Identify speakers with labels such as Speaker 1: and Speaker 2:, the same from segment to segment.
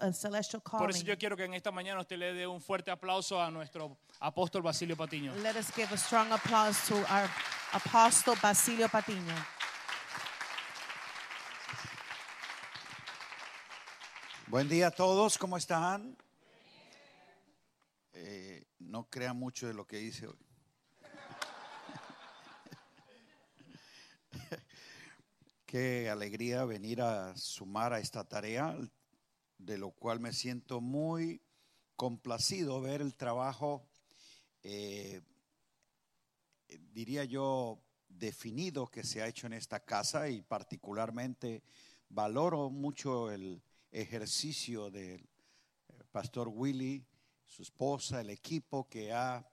Speaker 1: a celestial
Speaker 2: Por eso yo quiero que en esta mañana usted le dé un fuerte aplauso a nuestro apóstol Basilio Patiño.
Speaker 1: Let us give a strong applause to our apostle Basilio Patiño.
Speaker 3: Buen día a todos, ¿cómo están? Eh, no crean mucho de lo que hice hoy. Qué alegría venir a sumar a esta tarea, de lo cual me siento muy complacido ver el trabajo, eh, diría yo, definido que se ha hecho en esta casa y particularmente valoro mucho el ejercicio del eh, pastor Willy, su esposa, el equipo que ha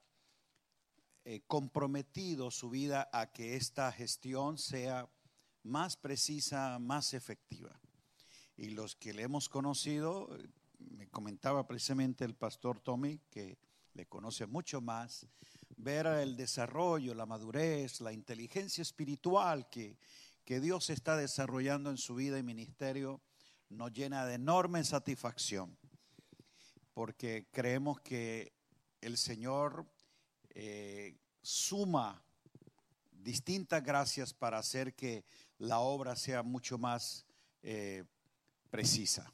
Speaker 3: eh, comprometido su vida a que esta gestión sea más precisa, más efectiva. Y los que le hemos conocido, me comentaba precisamente el pastor Tommy, que le conoce mucho más, ver el desarrollo, la madurez, la inteligencia espiritual que, que Dios está desarrollando en su vida y ministerio, nos llena de enorme satisfacción, porque creemos que el Señor eh, suma distintas gracias para hacer que la obra sea mucho más eh, precisa.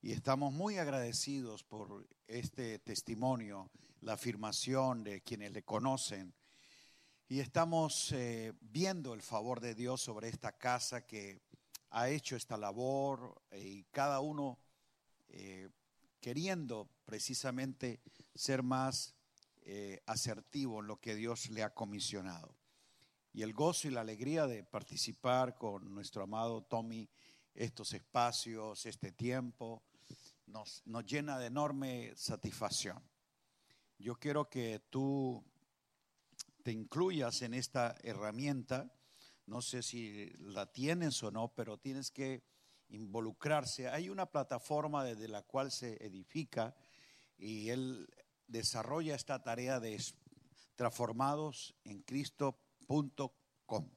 Speaker 3: Y estamos muy agradecidos por este testimonio, la afirmación de quienes le conocen. Y estamos eh, viendo el favor de Dios sobre esta casa que ha hecho esta labor eh, y cada uno eh, queriendo precisamente ser más asertivo en lo que Dios le ha comisionado. Y el gozo y la alegría de participar con nuestro amado Tommy estos espacios, este tiempo, nos, nos llena de enorme satisfacción. Yo quiero que tú te incluyas en esta herramienta. No sé si la tienes o no, pero tienes que involucrarse. Hay una plataforma desde la cual se edifica y él desarrolla esta tarea de transformados en Cristo.com.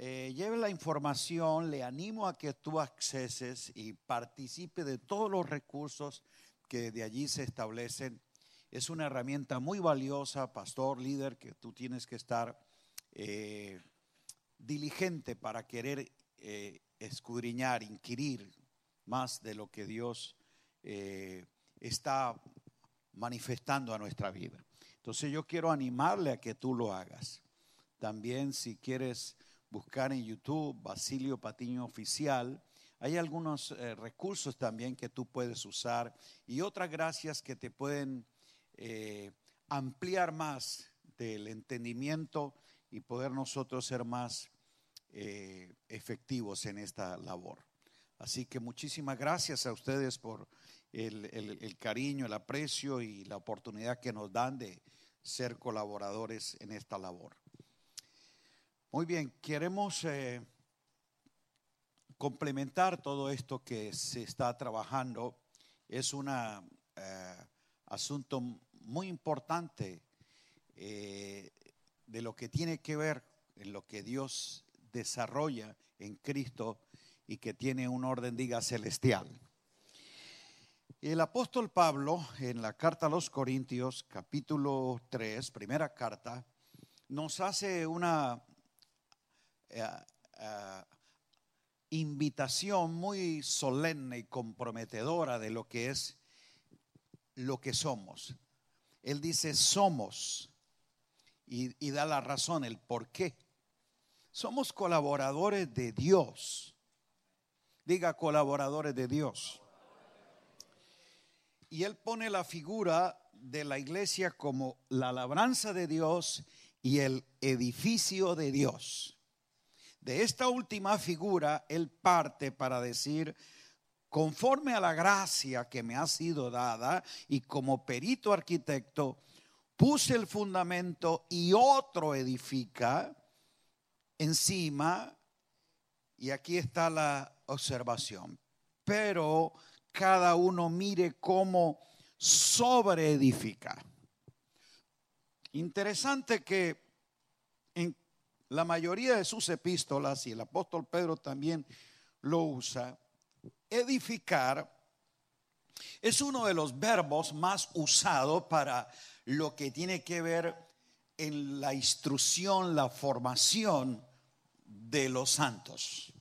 Speaker 3: Eh, lleve la información, le animo a que tú acceses y participe de todos los recursos que de allí se establecen. Es una herramienta muy valiosa, pastor, líder, que tú tienes que estar eh, diligente para querer eh, escudriñar, inquirir más de lo que Dios eh, está manifestando a nuestra vida. Entonces yo quiero animarle a que tú lo hagas. También si quieres buscar en YouTube Basilio Patiño Oficial, hay algunos eh, recursos también que tú puedes usar y otras gracias que te pueden eh, ampliar más del entendimiento y poder nosotros ser más eh, efectivos en esta labor. Así que muchísimas gracias a ustedes por el, el- el cariño, el aprecio y la oportunidad que nos dan de ser colaboradores en esta labor. Muy bien, queremos eh, complementar todo esto que se está trabajando. Es un asunto muy importante eh, de lo que tiene que ver en lo que Dios desarrolla en Cristo y que tiene un orden, diga, celestial. El apóstol Pablo, en la carta a los Corintios, capítulo 3, primera carta, nos hace una eh, eh, invitación muy solemne y comprometedora de lo que es lo que somos. Él dice, somos, y, y da la razón, el por qué. Somos colaboradores de Dios. Diga colaboradores de Dios. Y él pone la figura de la iglesia como la labranza de Dios y el edificio de Dios. De esta última figura, él parte para decir, conforme a la gracia que me ha sido dada y como perito arquitecto, puse el fundamento y otro edifica encima, y aquí está la observación, pero cada uno mire cómo sobreedifica. Interesante que la mayoría de sus epístolas, y el apóstol Pedro también lo usa, edificar Es uno de los verbos más usados para lo que tiene que ver en la instrucción, la formación de los santos.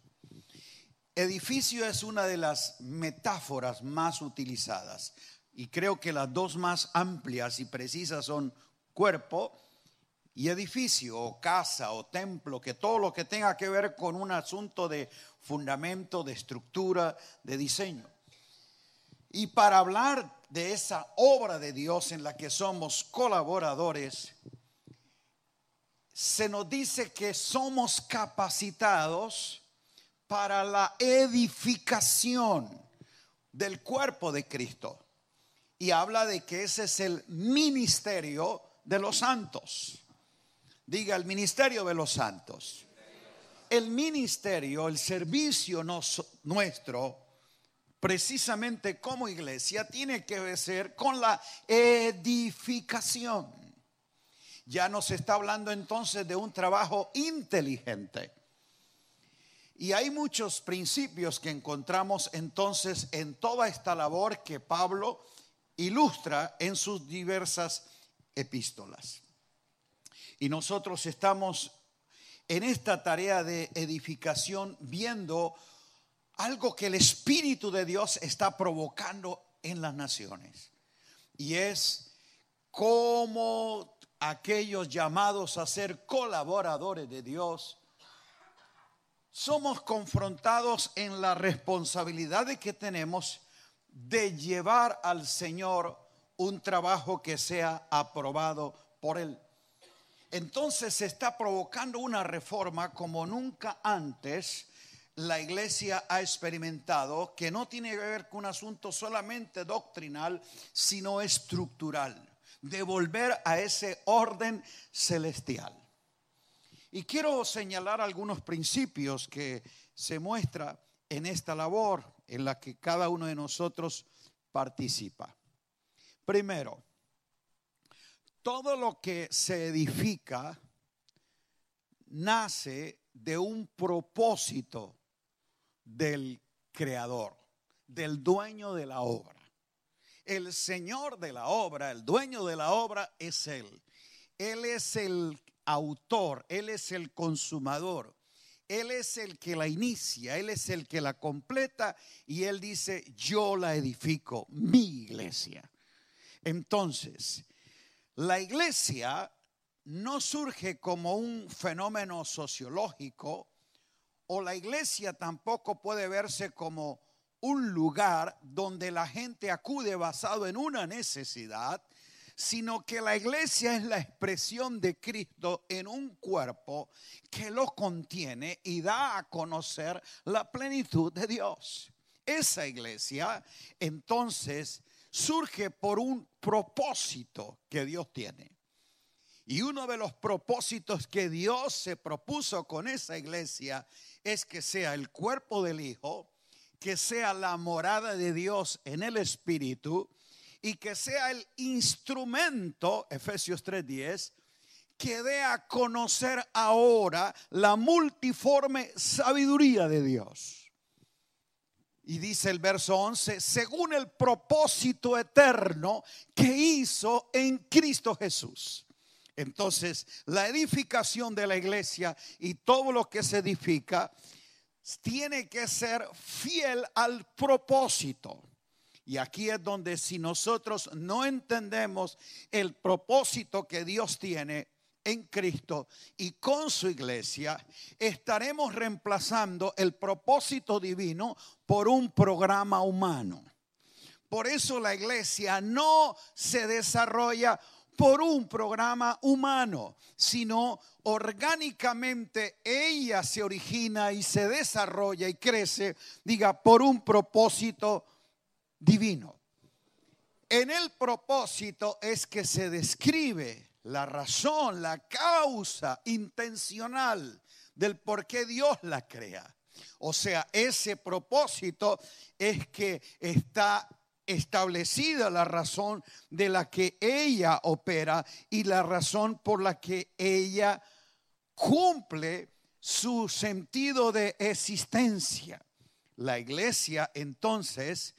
Speaker 3: Edificio es una de las metáforas más utilizadas y creo que las dos más amplias y precisas son cuerpo y edificio o casa o templo, que todo lo que tenga que ver con un asunto de fundamento, de estructura, de diseño. Y para hablar de esa obra de Dios en la que somos colaboradores, se nos dice que somos capacitados para la edificación del cuerpo de Cristo. Y habla de que ese es el ministerio de los santos. Diga el ministerio de los santos. El ministerio, el servicio nuestro, precisamente como iglesia, tiene que ser con la edificación. Ya nos está hablando entonces de un trabajo inteligente. Y hay muchos principios que encontramos entonces en toda esta labor que Pablo ilustra en sus diversas epístolas. Y nosotros estamos en esta tarea de edificación viendo algo que el Espíritu de Dios está provocando en las naciones. Y es cómo aquellos llamados a ser colaboradores de Dios somos confrontados en la responsabilidad de que tenemos de llevar al Señor un trabajo que sea aprobado por Él. Entonces se está provocando una reforma como nunca antes la iglesia ha experimentado, que no tiene que ver con un asunto solamente doctrinal, sino estructural, de volver a ese orden celestial. Y quiero señalar algunos principios que se muestra en esta labor en la que cada uno de nosotros participa. Primero, todo lo que se edifica nace de un propósito del creador, del dueño de la obra. El señor de la obra, el dueño de la obra es Él. Él es el autor, Él es el consumador, Él es el que la inicia, Él es el que la completa y Él dice, yo la edifico, mi iglesia. Entonces, la iglesia no surge como un fenómeno sociológico o la iglesia tampoco puede verse como un lugar donde la gente acude basado en una necesidad, sino que la iglesia es la expresión de Cristo en un cuerpo que lo contiene y da a conocer la plenitud de Dios. Esa iglesia entonces surge por un propósito que Dios tiene. Y uno de los propósitos que Dios se propuso con esa iglesia es que sea el cuerpo del Hijo, que sea la morada de Dios en el Espíritu y que sea el instrumento, Efesios 3:10, que dé a conocer ahora la multiforme sabiduría de Dios. Y dice el verso 11, según el propósito eterno que hizo en Cristo Jesús. Entonces, la edificación de la iglesia y todo lo que se edifica tiene que ser fiel al propósito. Y aquí es donde si nosotros no entendemos el propósito que Dios tiene en Cristo y con su iglesia, estaremos reemplazando el propósito divino por un programa humano. Por eso la iglesia no se desarrolla por un programa humano, sino orgánicamente ella se origina y se desarrolla y crece, diga, por un propósito divino. En el propósito es que se describe la razón, la causa intencional del por qué Dios la crea. O sea, ese propósito es que está establecida la razón de la que ella opera y la razón por la que ella cumple su sentido de existencia. La iglesia entonces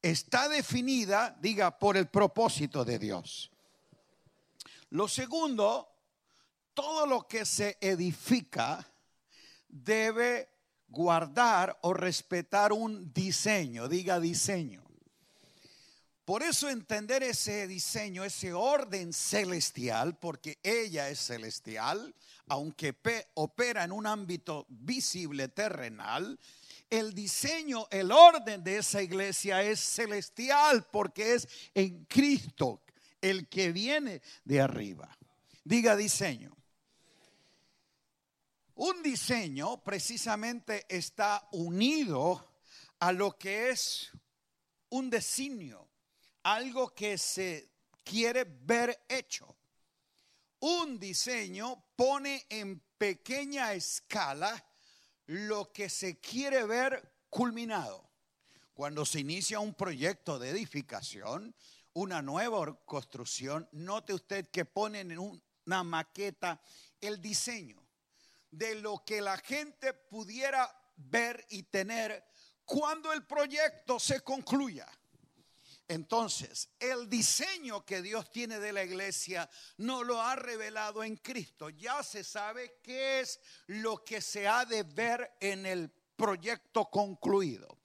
Speaker 3: está definida, diga, por el propósito de Dios. Lo segundo, todo lo que se edifica debe guardar o respetar un diseño, diga diseño. Por eso entender ese diseño, ese orden celestial, porque ella es celestial, aunque opera en un ámbito visible terrenal, el diseño, el orden de esa iglesia es celestial porque es en Cristo el que viene de arriba. Diga diseño. Un diseño precisamente está unido a lo que es un designio, algo que se quiere ver hecho. Un diseño pone en pequeña escala lo que se quiere ver culminado. Cuando se inicia un proyecto de edificación, una nueva construcción, note usted que ponen en una maqueta el diseño de lo que la gente pudiera ver y tener cuando el proyecto se concluya. Entonces, el diseño que Dios tiene de la iglesia no lo ha revelado en Cristo. Ya se sabe qué es lo que se ha de ver en el proyecto concluido.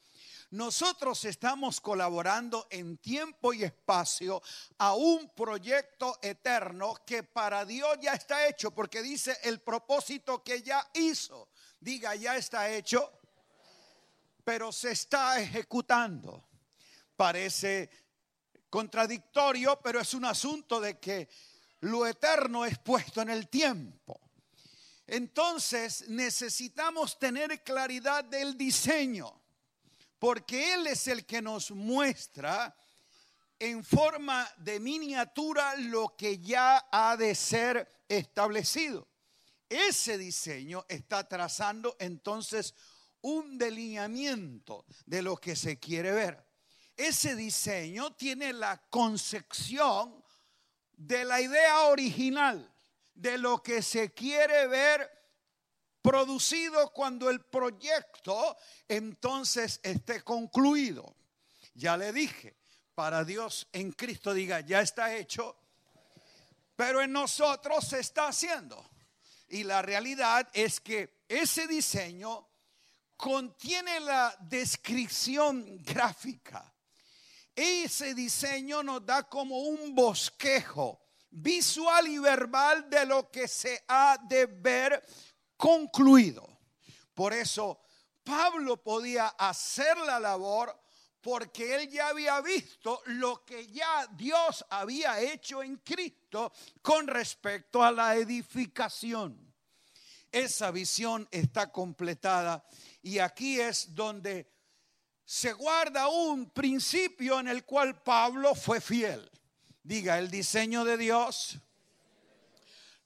Speaker 3: Nosotros estamos colaborando en tiempo y espacio a un proyecto eterno que para Dios ya está hecho, porque dice el propósito que ya hizo. Diga, ya está hecho, pero se está ejecutando. Parece contradictorio, pero es un asunto de que lo eterno es puesto en el tiempo. Entonces necesitamos tener claridad del diseño porque Él es el que nos muestra en forma de miniatura lo que ya ha de ser establecido. Ese diseño está trazando entonces un delineamiento de lo que se quiere ver. Ese diseño tiene la concepción de la idea original, de lo que se quiere ver producido cuando el proyecto entonces esté concluido. Ya le dije, para Dios en Cristo diga, ya está hecho, pero en nosotros se está haciendo. Y la realidad es que ese diseño contiene la descripción gráfica. Ese diseño nos da como un bosquejo visual y verbal de lo que se ha de ver concluido. Por eso Pablo podía hacer la labor porque él ya había visto lo que ya Dios había hecho en Cristo con respecto a la edificación. Esa visión está completada y aquí es donde se guarda un principio en el cual Pablo fue fiel. Diga, el diseño de Dios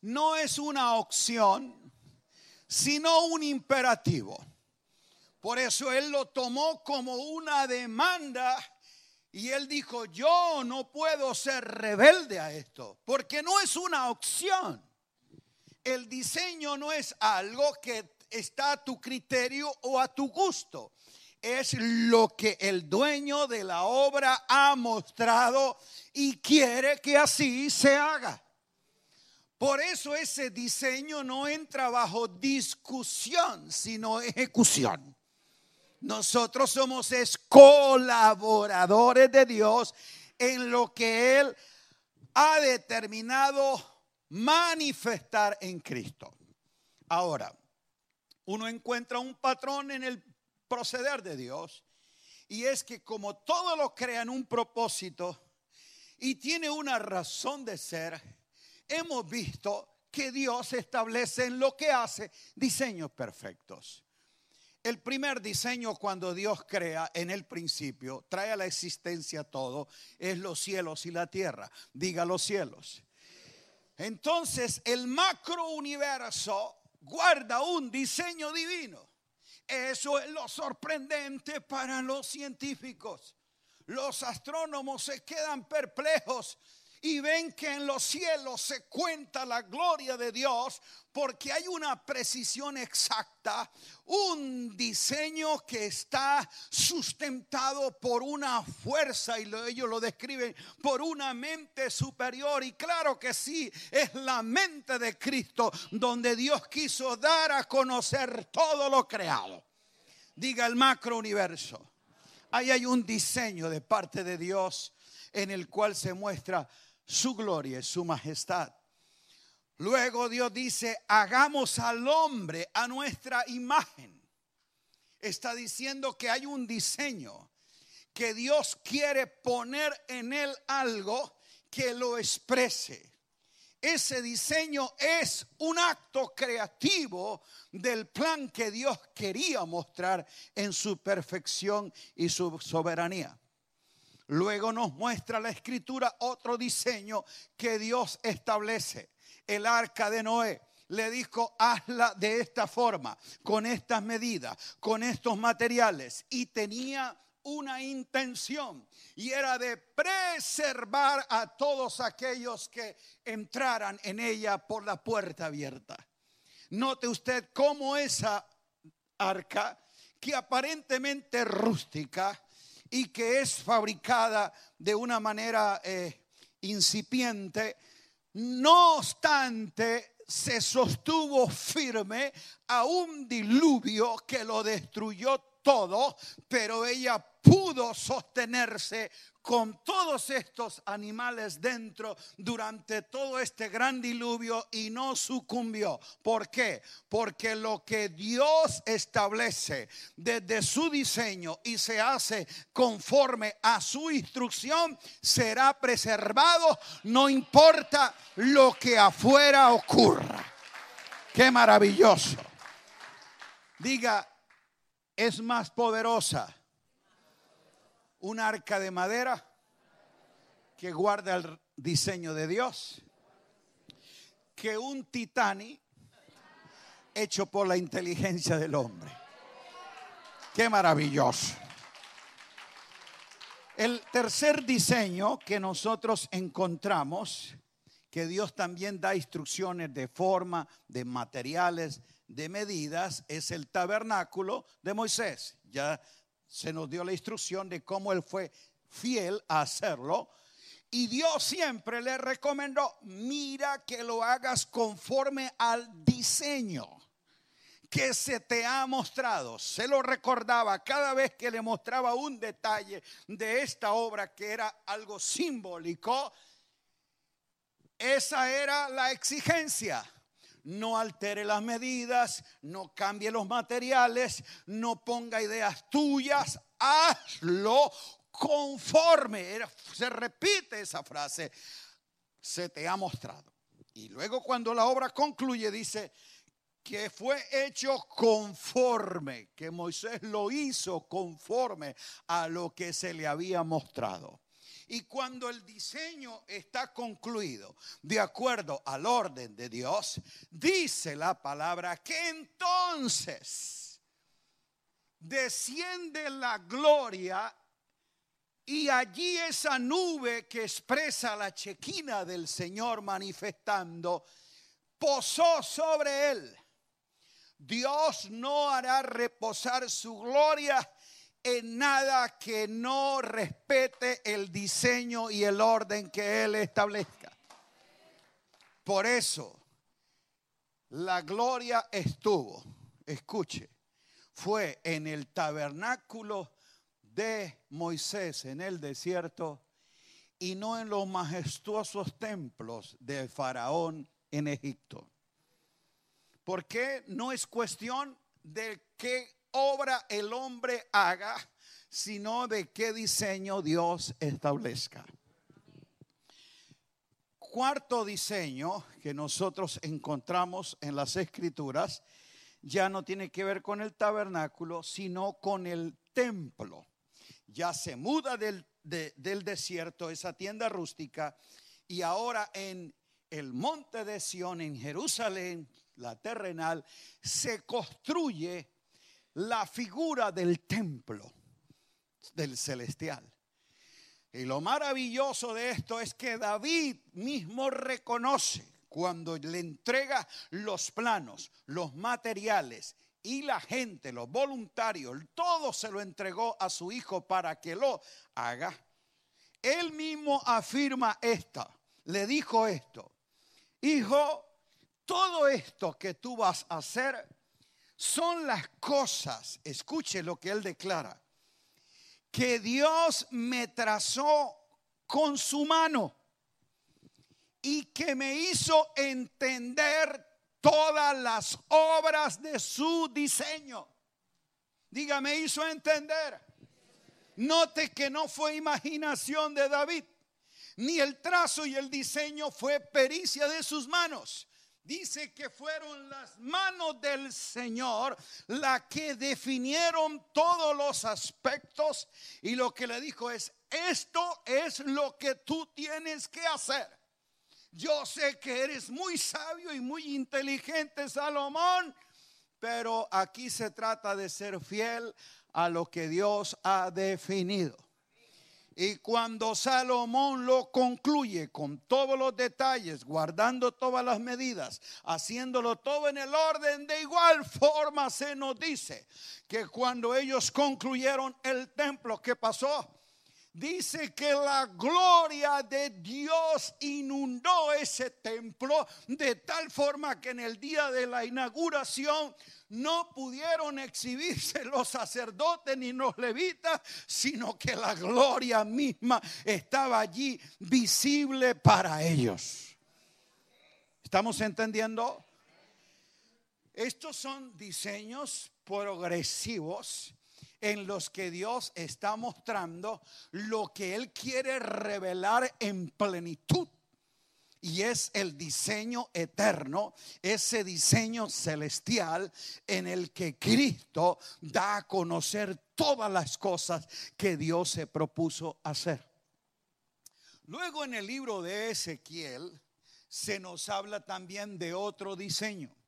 Speaker 3: no es una opción, sino un imperativo. Por eso él lo tomó como una demanda y él dijo, yo no puedo ser rebelde a esto, porque no es una opción. El diseño no es algo que está a tu criterio o a tu gusto. Es lo que el dueño de la obra ha mostrado y quiere que así se haga. Por eso ese diseño no entra bajo discusión, sino ejecución. Nosotros somos colaboradores de Dios en lo que Él ha determinado manifestar en Cristo. Ahora, uno encuentra un patrón en el proceder de Dios y es que como todo lo crea en un propósito y tiene una razón de ser, hemos visto que Dios establece en lo que hace diseños perfectos. El primer diseño cuando Dios crea en el principio, trae a la existencia todo, es los cielos y la tierra. Diga los cielos. Entonces el macro universo guarda un diseño divino. Eso es lo sorprendente para los científicos. Los astrónomos se quedan perplejos y ven que en los cielos se cuenta la gloria de Dios porque hay una precisión exacta, un diseño que está sustentado por una fuerza y ellos lo describen por una mente superior y claro que sí, es la mente de Cristo donde Dios quiso dar a conocer todo lo creado. Diga el macro universo. Ahí hay un diseño de parte de Dios en el cual se muestra su gloria y su majestad. Luego Dios dice, hagamos al hombre a nuestra imagen. Está diciendo que hay un diseño, que Dios quiere poner en él algo que lo exprese. Ese diseño es un acto creativo del plan que Dios quería mostrar en su perfección y su soberanía. Luego nos muestra la escritura otro diseño que Dios establece. El arca de Noé le dijo, hazla de esta forma, con estas medidas, con estos materiales. Y tenía una intención y era de preservar a todos aquellos que entraran en ella por la puerta abierta. Note usted cómo esa arca, que aparentemente rústica, y que es fabricada de una manera eh, incipiente, no obstante se sostuvo firme a un diluvio que lo destruyó todo, pero ella pudo sostenerse con todos estos animales dentro durante todo este gran diluvio y no sucumbió. ¿Por qué? Porque lo que Dios establece desde su diseño y se hace conforme a su instrucción será preservado, no importa lo que afuera ocurra. Qué maravilloso. Diga, es más poderosa un arca de madera que guarda el diseño de Dios que un titani hecho por la inteligencia del hombre. Qué maravilloso. El tercer diseño que nosotros encontramos, que Dios también da instrucciones de forma, de materiales, de medidas, es el tabernáculo de Moisés. Ya se nos dio la instrucción de cómo él fue fiel a hacerlo. Y Dios siempre le recomendó, mira que lo hagas conforme al diseño que se te ha mostrado. Se lo recordaba cada vez que le mostraba un detalle de esta obra que era algo simbólico. Esa era la exigencia no altere las medidas, no cambie los materiales, no ponga ideas tuyas, hazlo conforme. Se repite esa frase, se te ha mostrado. Y luego cuando la obra concluye dice que fue hecho conforme, que Moisés lo hizo conforme a lo que se le había mostrado. Y cuando el diseño está concluido de acuerdo al orden de Dios, dice la palabra que entonces desciende la gloria y allí esa nube que expresa la chequina del Señor manifestando, posó sobre él. Dios no hará reposar su gloria en nada que no respete el diseño y el orden que Él establezca. Por eso, la gloria estuvo, escuche, fue en el tabernáculo de Moisés en el desierto y no en los majestuosos templos de Faraón en Egipto. Porque no es cuestión de que obra el hombre haga, sino de qué diseño Dios establezca. Cuarto diseño que nosotros encontramos en las escrituras ya no tiene que ver con el tabernáculo, sino con el templo. Ya se muda del, del desierto, esa tienda rústica, y ahora en el monte de Sión, en Jerusalén, la terrenal, se construye la figura del templo del celestial. Y lo maravilloso de esto es que David mismo reconoce cuando le entrega los planos, los materiales y la gente, los voluntarios, todo se lo entregó a su hijo para que lo haga. Él mismo afirma esta, le dijo esto, hijo, todo esto que tú vas a hacer son las cosas, escuche lo que él declara, que Dios me trazó con su mano y que me hizo entender todas las obras de su diseño. Diga, me hizo entender. Note que no fue imaginación de David, ni el trazo y el diseño fue pericia de sus manos. Dice que fueron las manos del Señor las que definieron todos los aspectos y lo que le dijo es, esto es lo que tú tienes que hacer. Yo sé que eres muy sabio y muy inteligente, Salomón, pero aquí se trata de ser fiel a lo que Dios ha definido. Y cuando Salomón lo concluye con todos los detalles, guardando todas las medidas, haciéndolo todo en el orden, de igual forma se nos dice que cuando ellos concluyeron el templo, ¿qué pasó? Dice que la gloria de Dios inundó ese templo de tal forma que en el día de la inauguración no pudieron exhibirse los sacerdotes ni los levitas, sino que la gloria misma estaba allí visible para ellos. ¿Estamos entendiendo? Estos son diseños progresivos en los que Dios está mostrando lo que Él quiere revelar en plenitud. Y es el diseño eterno, ese diseño celestial en el que Cristo da a conocer todas las cosas que Dios se propuso hacer. Luego en el libro de Ezequiel se nos habla también de otro diseño.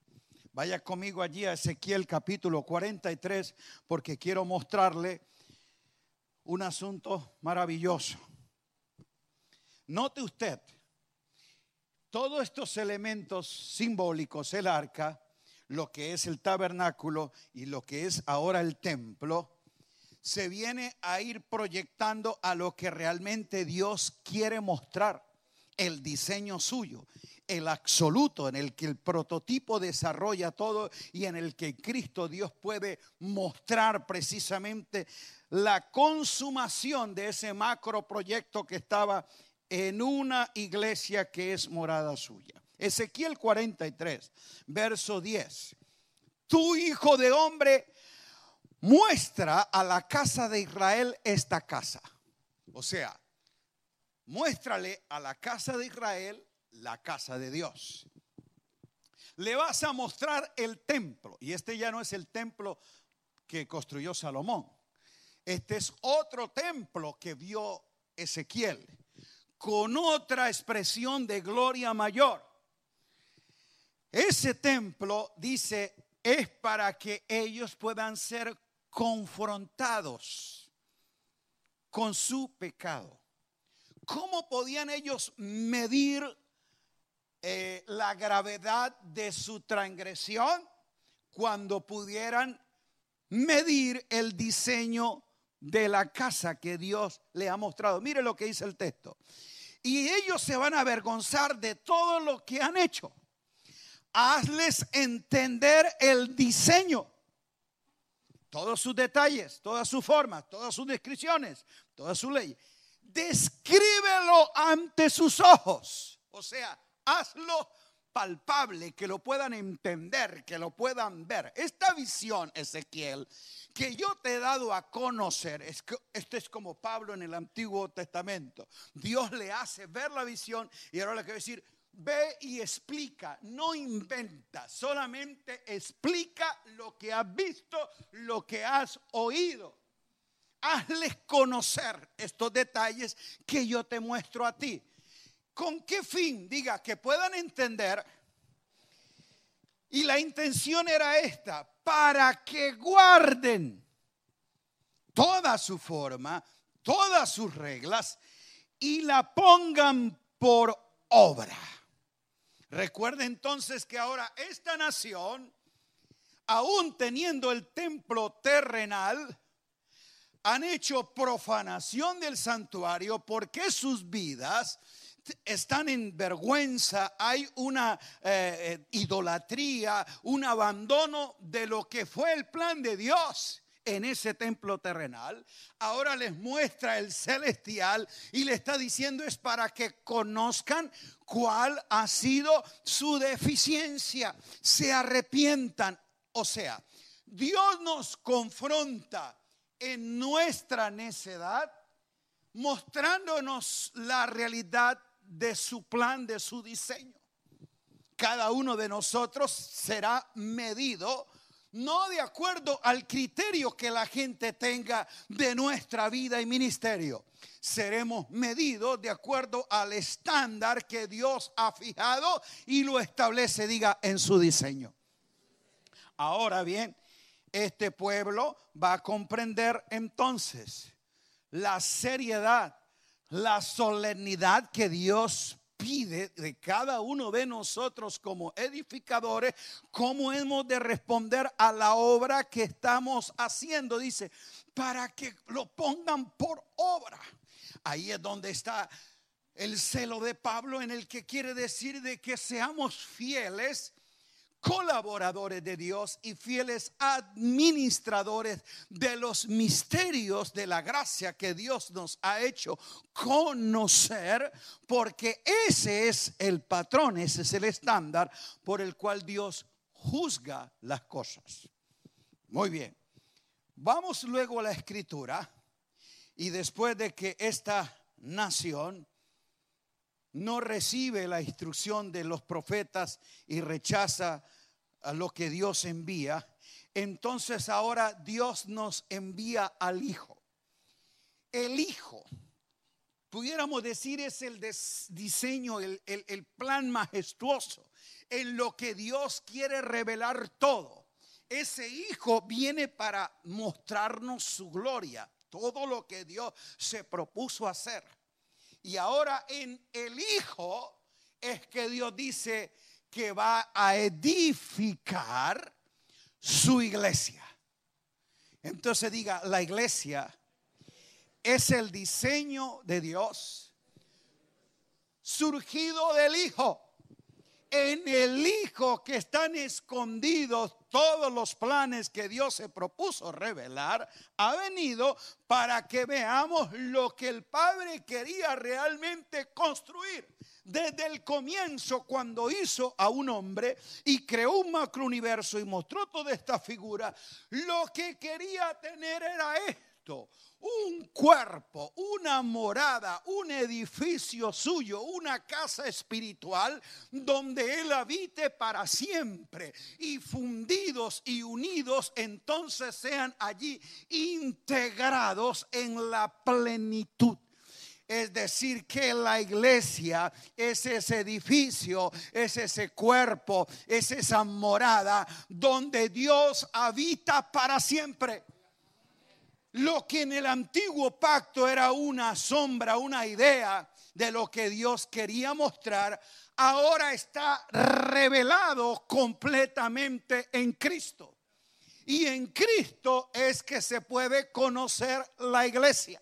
Speaker 3: Vaya conmigo allí a Ezequiel capítulo 43 porque quiero mostrarle un asunto maravilloso. Note usted, todos estos elementos simbólicos, el arca, lo que es el tabernáculo y lo que es ahora el templo, se viene a ir proyectando a lo que realmente Dios quiere mostrar, el diseño suyo el absoluto, en el que el prototipo desarrolla todo y en el que Cristo Dios puede mostrar precisamente la consumación de ese macro proyecto que estaba en una iglesia que es morada suya. Ezequiel 43, verso 10. Tu hijo de hombre muestra a la casa de Israel esta casa. O sea, muéstrale a la casa de Israel la casa de Dios. Le vas a mostrar el templo. Y este ya no es el templo que construyó Salomón. Este es otro templo que vio Ezequiel con otra expresión de gloria mayor. Ese templo, dice, es para que ellos puedan ser confrontados con su pecado. ¿Cómo podían ellos medir eh, la gravedad de su transgresión cuando pudieran medir el diseño de la casa que Dios le ha mostrado. Mire lo que dice el texto. Y ellos se van a avergonzar de todo lo que han hecho. Hazles entender el diseño, todos sus detalles, todas sus formas, todas sus descripciones, todas sus leyes. Descríbelo ante sus ojos. O sea, hazlo palpable, que lo puedan entender, que lo puedan ver. Esta visión, Ezequiel, que yo te he dado a conocer, es que esto es como Pablo en el Antiguo Testamento. Dios le hace ver la visión y ahora le quiero decir, ve y explica, no inventa, solamente explica lo que has visto, lo que has oído. Hazles conocer estos detalles que yo te muestro a ti. ¿Con qué fin? Diga, que puedan entender. Y la intención era esta, para que guarden toda su forma, todas sus reglas y la pongan por obra. Recuerda entonces que ahora esta nación, aún teniendo el templo terrenal, han hecho profanación del santuario porque sus vidas están en vergüenza, hay una eh, eh, idolatría, un abandono de lo que fue el plan de Dios en ese templo terrenal. Ahora les muestra el celestial y le está diciendo es para que conozcan cuál ha sido su deficiencia, se arrepientan. O sea, Dios nos confronta en nuestra necedad, mostrándonos la realidad de su plan, de su diseño. Cada uno de nosotros será medido no de acuerdo al criterio que la gente tenga de nuestra vida y ministerio. Seremos medidos de acuerdo al estándar que Dios ha fijado y lo establece, diga, en su diseño. Ahora bien, este pueblo va a comprender entonces la seriedad la solemnidad que Dios pide de cada uno de nosotros como edificadores, cómo hemos de responder a la obra que estamos haciendo. Dice, para que lo pongan por obra. Ahí es donde está el celo de Pablo en el que quiere decir de que seamos fieles colaboradores de Dios y fieles administradores de los misterios de la gracia que Dios nos ha hecho conocer, porque ese es el patrón, ese es el estándar por el cual Dios juzga las cosas. Muy bien, vamos luego a la escritura y después de que esta nación no recibe la instrucción de los profetas y rechaza a lo que Dios envía, entonces ahora Dios nos envía al Hijo. El Hijo, pudiéramos decir, es el diseño, el, el plan majestuoso en lo que Dios quiere revelar todo. Ese Hijo viene para mostrarnos su gloria, todo lo que Dios se propuso hacer. Y ahora en el Hijo es que Dios dice que va a edificar su iglesia. Entonces diga, la iglesia es el diseño de Dios surgido del Hijo. En el Hijo que están escondidos todos los planes que Dios se propuso revelar, ha venido para que veamos lo que el Padre quería realmente construir. Desde el comienzo, cuando hizo a un hombre y creó un macrouniverso y mostró toda esta figura, lo que quería tener era esto un cuerpo, una morada, un edificio suyo, una casa espiritual donde Él habite para siempre y fundidos y unidos entonces sean allí integrados en la plenitud. Es decir, que la iglesia es ese edificio, es ese cuerpo, es esa morada donde Dios habita para siempre. Lo que en el antiguo pacto era una sombra, una idea de lo que Dios quería mostrar, ahora está revelado completamente en Cristo. Y en Cristo es que se puede conocer la iglesia.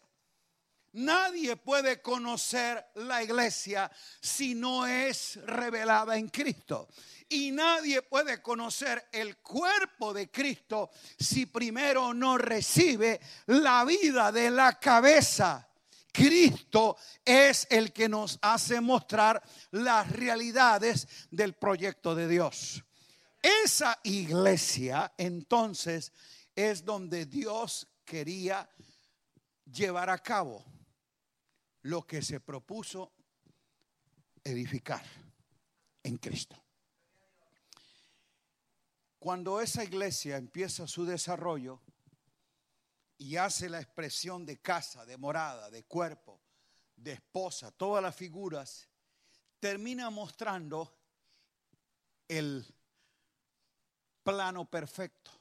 Speaker 3: Nadie puede conocer la iglesia si no es revelada en Cristo. Y nadie puede conocer el cuerpo de Cristo si primero no recibe la vida de la cabeza. Cristo es el que nos hace mostrar las realidades del proyecto de Dios. Esa iglesia entonces es donde Dios quería llevar a cabo lo que se propuso edificar en Cristo. Cuando esa iglesia empieza su desarrollo y hace la expresión de casa, de morada, de cuerpo, de esposa, todas las figuras, termina mostrando el plano perfecto.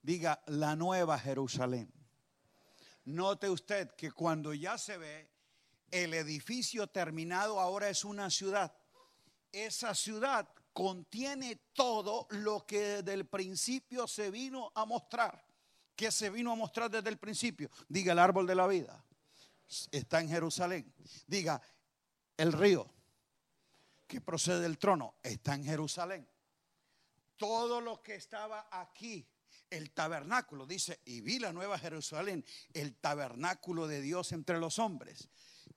Speaker 3: Diga la nueva Jerusalén. Note usted que cuando ya se ve el edificio terminado ahora es una ciudad. Esa ciudad contiene todo lo que desde el principio se vino a mostrar. ¿Qué se vino a mostrar desde el principio? Diga el árbol de la vida. Está en Jerusalén. Diga el río que procede del trono. Está en Jerusalén. Todo lo que estaba aquí el tabernáculo, dice, y vi la nueva Jerusalén, el tabernáculo de Dios entre los hombres.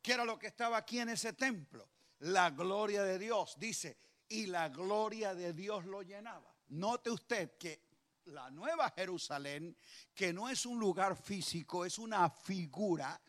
Speaker 3: ¿Qué era lo que estaba aquí en ese templo? La gloria de Dios, dice, y la gloria de Dios lo llenaba. Note usted que la nueva Jerusalén, que no es un lugar físico, es una figura,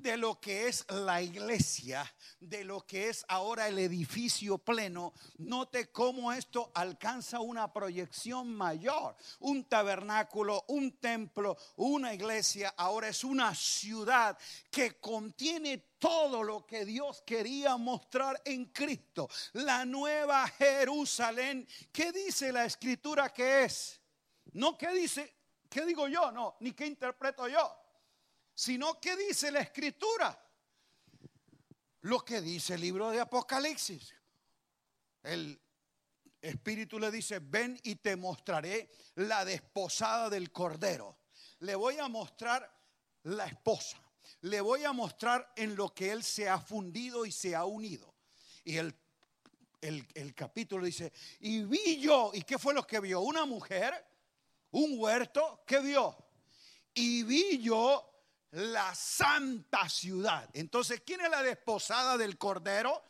Speaker 3: de lo que es la iglesia, de lo que es ahora el edificio pleno, note cómo esto alcanza una proyección mayor. Un tabernáculo, un templo, una iglesia, ahora es una ciudad que contiene todo lo que Dios quería mostrar en Cristo. La nueva Jerusalén, ¿qué dice la escritura que es? No qué dice, qué digo yo, no, ni qué interpreto yo sino que dice la escritura. Lo que dice el libro de Apocalipsis. El Espíritu le dice, ven y te mostraré la desposada del Cordero. Le voy a mostrar la esposa. Le voy a mostrar en lo que él se ha fundido y se ha unido. Y el, el, capítulo dice, y vi yo, ¿y qué fue lo que vio? Una mujer, un huerto, ¿qué vio? Y vi yo la santa ciudad. Entonces, ¿quién es la desposada del Cordero?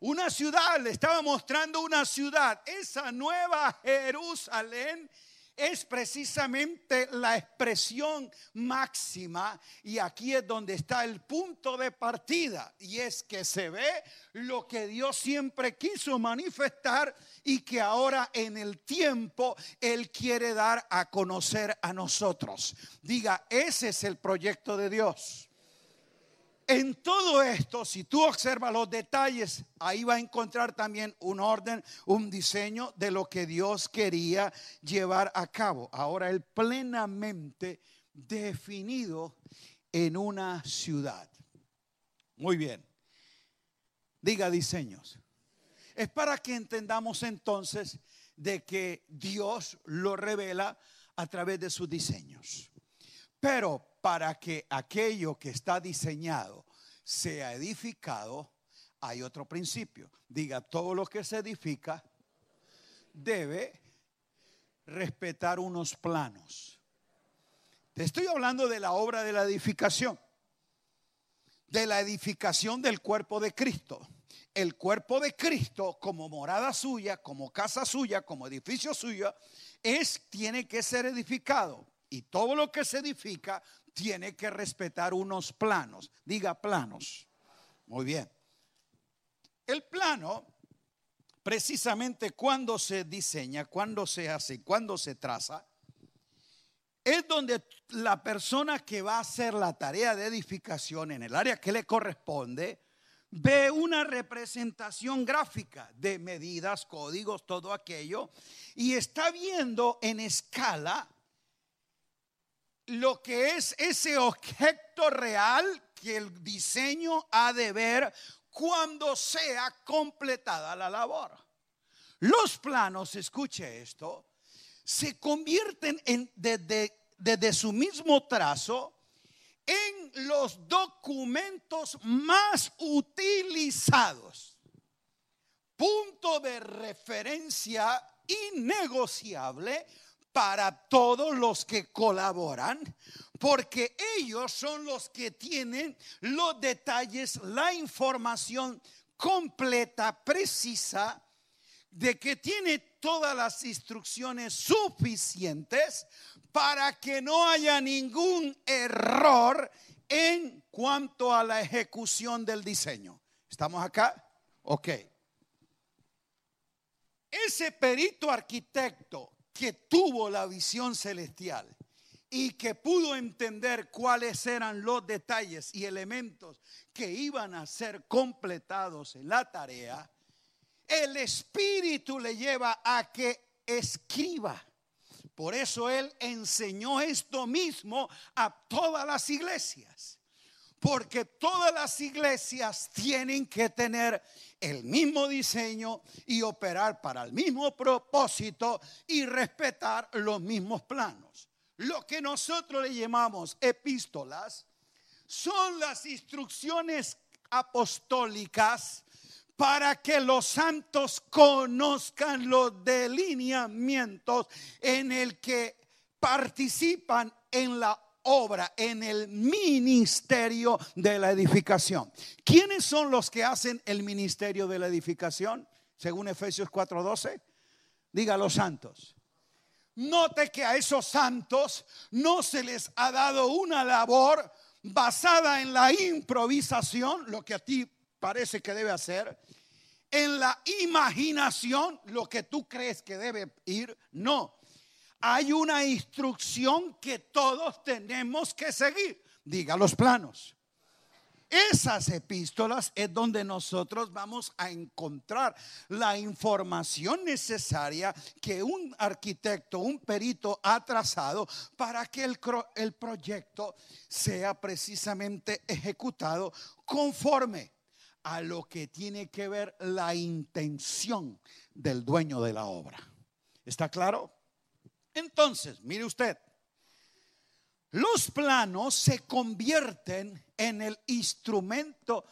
Speaker 3: Una ciudad, le estaba mostrando una ciudad. Esa nueva Jerusalén es precisamente la expresión máxima y aquí es donde está el punto de partida y es que se ve lo que Dios siempre quiso manifestar y que ahora en el tiempo Él quiere dar a conocer a nosotros. Diga, ese es el proyecto de Dios. En todo esto, si tú observas los detalles, ahí va a encontrar también un orden, un diseño de lo que Dios quería llevar a cabo. Ahora, el plenamente definido en una ciudad. Muy bien. Diga diseños. Es para que entendamos entonces de que Dios lo revela a través de sus diseños. Pero para que aquello que está diseñado sea edificado, hay otro principio. Diga, todo lo que se edifica debe respetar unos planos. Te estoy hablando de la obra de la edificación, de la edificación del cuerpo de Cristo. El cuerpo de Cristo como morada suya, como casa suya, como edificio suyo, es tiene que ser edificado y todo lo que se edifica tiene que respetar unos planos. Diga planos. Muy bien. El plano, precisamente cuando se diseña, cuando se hace, cuando se traza, es donde la persona que va a hacer la tarea de edificación en el área que le corresponde, ve una representación gráfica de medidas, códigos, todo aquello, y está viendo en escala lo que es ese objeto real que el diseño ha de ver cuando sea completada la labor. Los planos, escuche esto, se convierten en, desde, desde su mismo trazo en los documentos más utilizados. Punto de referencia innegociable para todos los que colaboran, porque ellos son los que tienen los detalles, la información completa, precisa, de que tiene todas las instrucciones suficientes para que no haya ningún error en cuanto a la ejecución del diseño. ¿Estamos acá? Ok. Ese perito arquitecto que tuvo la visión celestial y que pudo entender cuáles eran los detalles y elementos que iban a ser completados en la tarea, el Espíritu le lleva a que escriba. Por eso Él enseñó esto mismo a todas las iglesias. Porque todas las iglesias tienen que tener el mismo diseño y operar para el mismo propósito y respetar los mismos planos. Lo que nosotros le llamamos epístolas son las instrucciones apostólicas para que los santos conozcan los delineamientos en el que participan en la obra, en el ministerio de la edificación. ¿Quiénes son los que hacen el ministerio de la edificación? Según Efesios 4:12. Diga los santos. Note que a esos santos no se les ha dado una labor basada en la improvisación, lo que a ti parece que debe hacer, en la imaginación, lo que tú crees que debe ir, no. Hay una instrucción que todos tenemos que seguir. Diga los planos. Esas epístolas es donde nosotros vamos a encontrar la información necesaria que un arquitecto, un perito ha trazado para que el, el proyecto sea precisamente ejecutado conforme a lo que tiene que ver la intención del dueño de la obra. ¿Está claro? Entonces, mire usted, los planos se convierten en el instrumento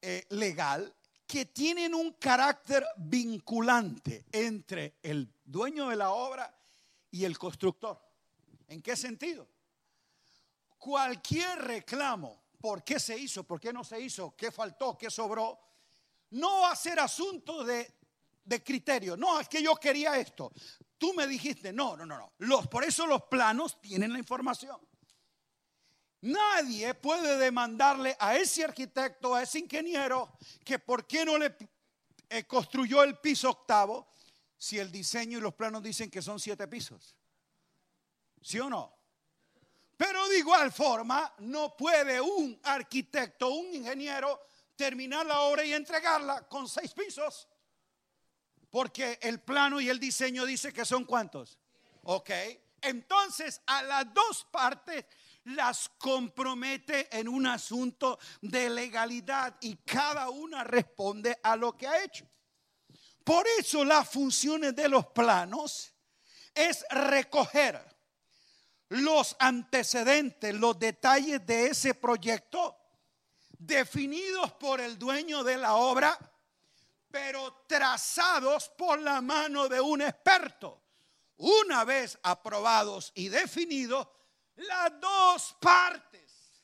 Speaker 3: eh, legal que tienen un carácter vinculante entre el dueño de la obra y el constructor. ¿En qué sentido? Cualquier reclamo, ¿por qué se hizo? ¿Por qué no se hizo? ¿Qué faltó? ¿Qué sobró? No va a ser asunto de, de criterio. No, es que yo quería esto. Tú me dijiste, no, no, no, no. Los, por eso los planos tienen la información. Nadie puede demandarle a ese arquitecto, a ese ingeniero, que por qué no le eh, construyó el piso octavo si el diseño y los planos dicen que son siete pisos. ¿Sí o no? Pero de igual forma, no puede un arquitecto, un ingeniero, terminar la obra y entregarla con seis pisos. Porque el plano y el diseño dice que son cuántos. Ok. Entonces a las dos partes las compromete en un asunto de legalidad y cada una responde a lo que ha hecho. Por eso las funciones de los planos es recoger los antecedentes, los detalles de ese proyecto definidos por el dueño de la obra pero trazados por la mano de un experto. Una vez aprobados y definidos, las dos partes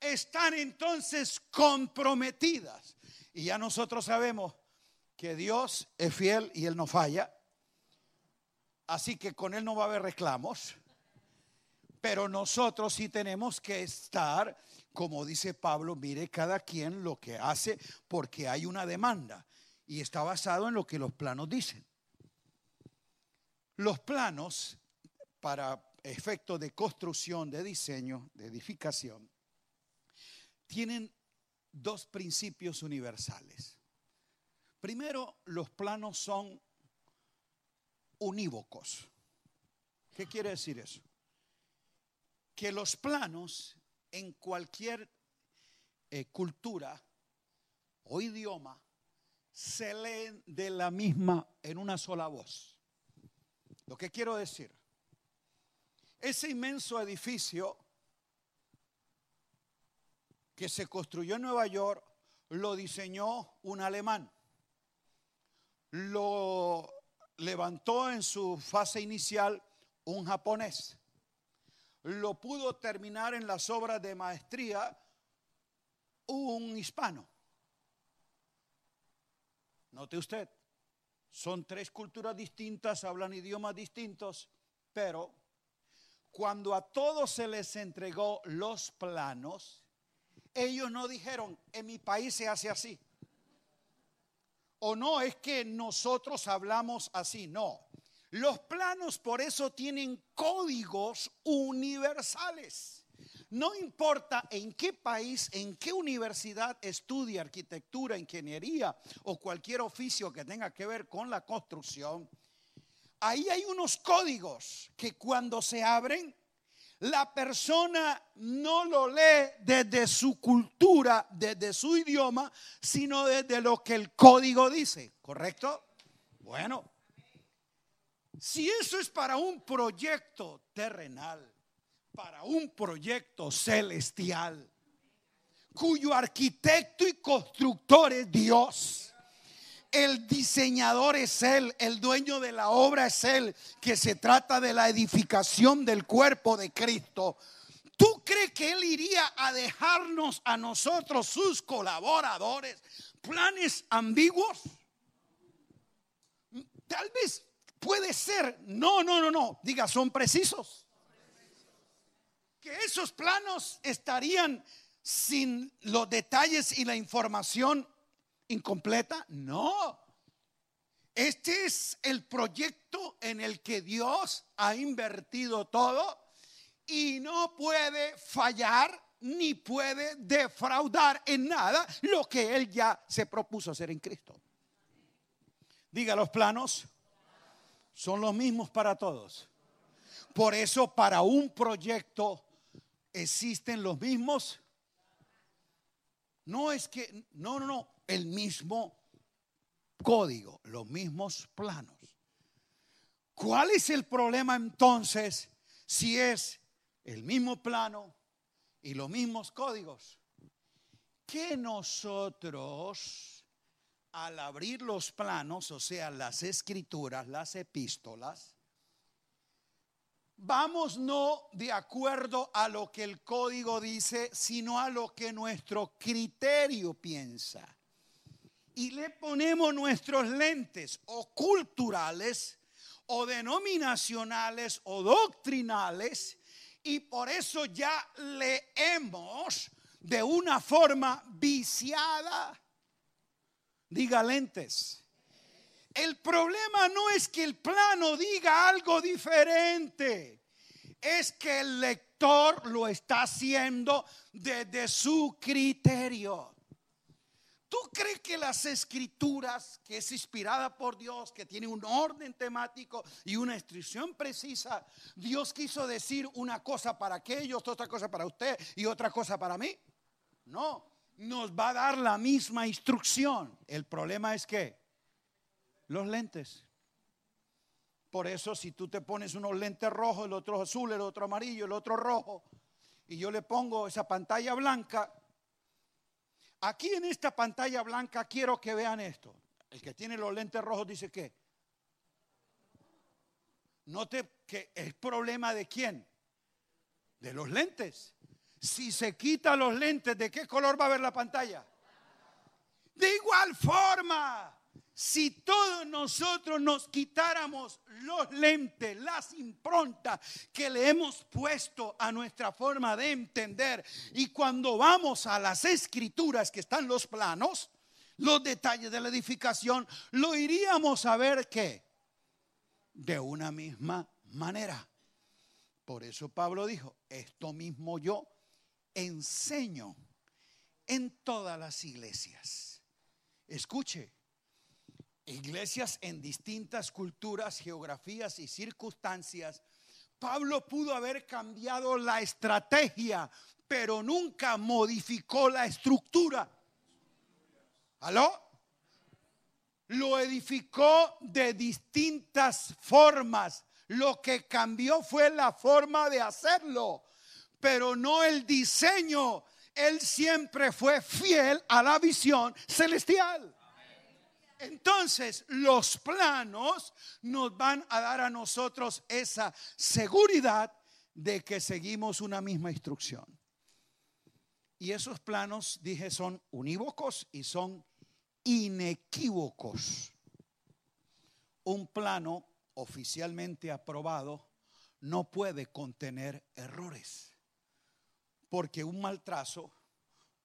Speaker 3: están entonces comprometidas. Y ya nosotros sabemos que Dios es fiel y Él no falla. Así que con Él no va a haber reclamos. Pero nosotros sí tenemos que estar, como dice Pablo, mire cada quien lo que hace porque hay una demanda y está basado en lo que los planos dicen. Los planos, para efectos de construcción, de diseño, de edificación, tienen dos principios universales. Primero, los planos son unívocos. ¿Qué quiere decir eso? Que los planos en cualquier eh, cultura o idioma se leen de la misma en una sola voz. Lo que quiero decir, ese inmenso edificio que se construyó en Nueva York lo diseñó un alemán. Lo levantó en su fase inicial un japonés. Lo pudo terminar en las obras de maestría un hispano. Note usted, son tres culturas distintas, hablan idiomas distintos, pero cuando a todos se les entregó los planos, ellos no dijeron, en mi país se hace así. O no, es que nosotros hablamos así, no. Los planos por eso tienen códigos universales. No importa en qué país, en qué universidad estudie arquitectura, ingeniería o cualquier oficio que tenga que ver con la construcción, ahí hay unos códigos que cuando se abren, la persona no lo lee desde su cultura, desde su idioma, sino desde lo que el código dice, ¿correcto? Bueno, si eso es para un proyecto terrenal, para un proyecto celestial, cuyo arquitecto y constructor es Dios. El diseñador es Él, el dueño de la obra es Él, que se trata de la edificación del cuerpo de Cristo. ¿Tú crees que Él iría a dejarnos a nosotros, sus colaboradores, planes ambiguos? Tal vez puede ser, no, no, no, no, diga, son precisos. Que esos planos estarían sin los detalles y la información incompleta. No. Este es el proyecto en el que Dios ha invertido todo y no puede fallar ni puede defraudar en nada lo que Él ya se propuso hacer en Cristo. Diga, los planos son los mismos para todos. Por eso para un proyecto existen los mismos no es que, no, no, no, el mismo código, los mismos planos. ¿Cuál es el problema entonces si es el mismo plano y los mismos códigos? Que nosotros, al abrir los planos, o sea, las escrituras, las epístolas, vamos no de acuerdo a lo que el código dice, sino a lo que nuestro criterio piensa. Y le ponemos nuestros lentes o culturales o denominacionales o doctrinales y por eso ya leemos de una forma viciada. Diga lentes. El problema no es que el plano diga algo diferente, es que el lector lo está haciendo desde su criterio. ¿Tú crees que las escrituras, que es inspirada por Dios, que tiene un orden temático y una instrucción precisa, Dios quiso decir una cosa para aquellos, otra cosa para usted y otra cosa para mí? No, nos va a dar la misma instrucción. El problema es que los lentes. Por eso si tú te pones unos lentes rojos, el otro azul, el otro amarillo, el otro rojo, y yo le pongo esa pantalla blanca, aquí en esta pantalla blanca quiero que vean esto. El que tiene los lentes rojos dice que, note que es problema de quién, de los lentes. Si se quita los lentes, ¿de qué color va a ver la pantalla? De igual forma, si todos nosotros nos quitáramos los lentes, las improntas que le hemos puesto a nuestra forma de entender y cuando vamos a las escrituras que están los planos, los detalles de la edificación, lo iríamos a ver que de una misma manera. Por eso Pablo dijo, esto mismo yo enseño en todas las iglesias. Escuche, iglesias en distintas culturas, geografías y circunstancias, Pablo pudo haber cambiado la estrategia, pero nunca modificó la estructura. ¿Aló? Lo edificó de distintas formas. Lo que cambió fue la forma de hacerlo, pero no el diseño. Él siempre fue fiel a la visión celestial. Entonces, los planos nos van a dar a nosotros esa seguridad de que seguimos una misma instrucción. Y esos planos, dije, son unívocos y son inequívocos. Un plano oficialmente aprobado no puede contener errores, porque un mal trazo,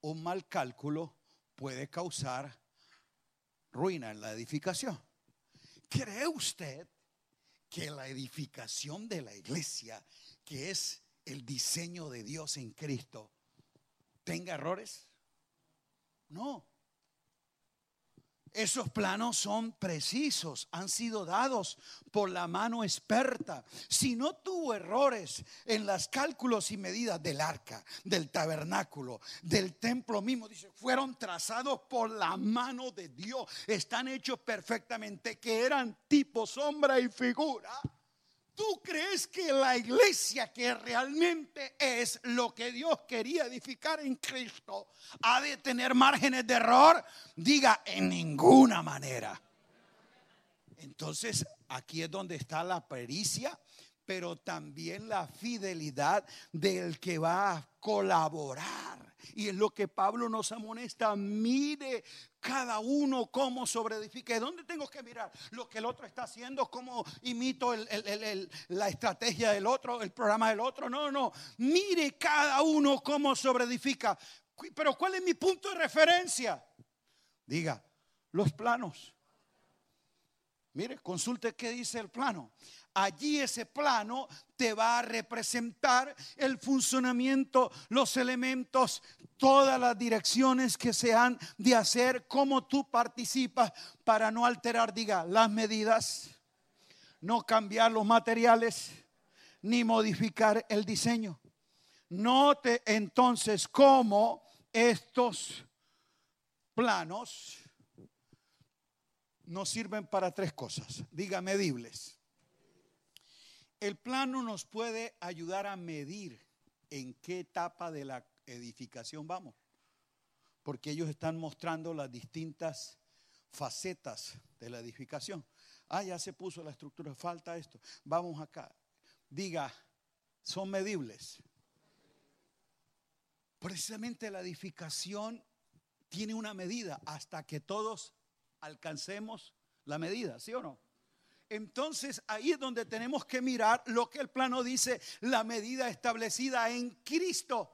Speaker 3: un mal cálculo puede causar ruina en la edificación. ¿Cree usted que la edificación de la iglesia, que es el diseño de Dios en Cristo, tenga errores? No. Esos planos son precisos, han sido dados por la mano experta. Si no tuvo errores en los cálculos y medidas del arca, del tabernáculo, del templo mismo, dice, fueron trazados por la mano de Dios. Están hechos perfectamente, que eran tipo, sombra y figura ¿Tú crees que la iglesia que realmente es lo que Dios quería edificar en Cristo ha de tener márgenes de error? Diga, en ninguna manera. Entonces, aquí es donde está la pericia, pero también la fidelidad del que va a colaborar. Y es lo que Pablo nos amonesta. Mire cada uno cómo sobreedifica. ¿Dónde tengo que mirar? Lo que el otro está haciendo, cómo imito la estrategia del otro, el programa del otro. No, no. Mire cada uno cómo sobreedifica. Pero ¿cuál es mi punto de referencia? Diga, los planos. Mire, consulte qué dice el plano allí ese plano te va a representar el funcionamiento, los elementos, todas las direcciones que se han de hacer, cómo tú participas para no alterar, diga, las medidas, no cambiar los materiales, ni modificar el diseño. Note entonces cómo estos planos nos sirven para tres cosas. Diga medibles. El plano nos puede ayudar a medir en qué etapa de la edificación vamos, porque ellos están mostrando las distintas facetas de la edificación. Ah, ya se puso la estructura, falta esto. Vamos acá. Diga, son medibles. Precisamente la edificación tiene una medida hasta que todos alcancemos la medida, ¿sí o no? Entonces ahí es donde tenemos que mirar lo que el plano dice, la medida establecida en Cristo.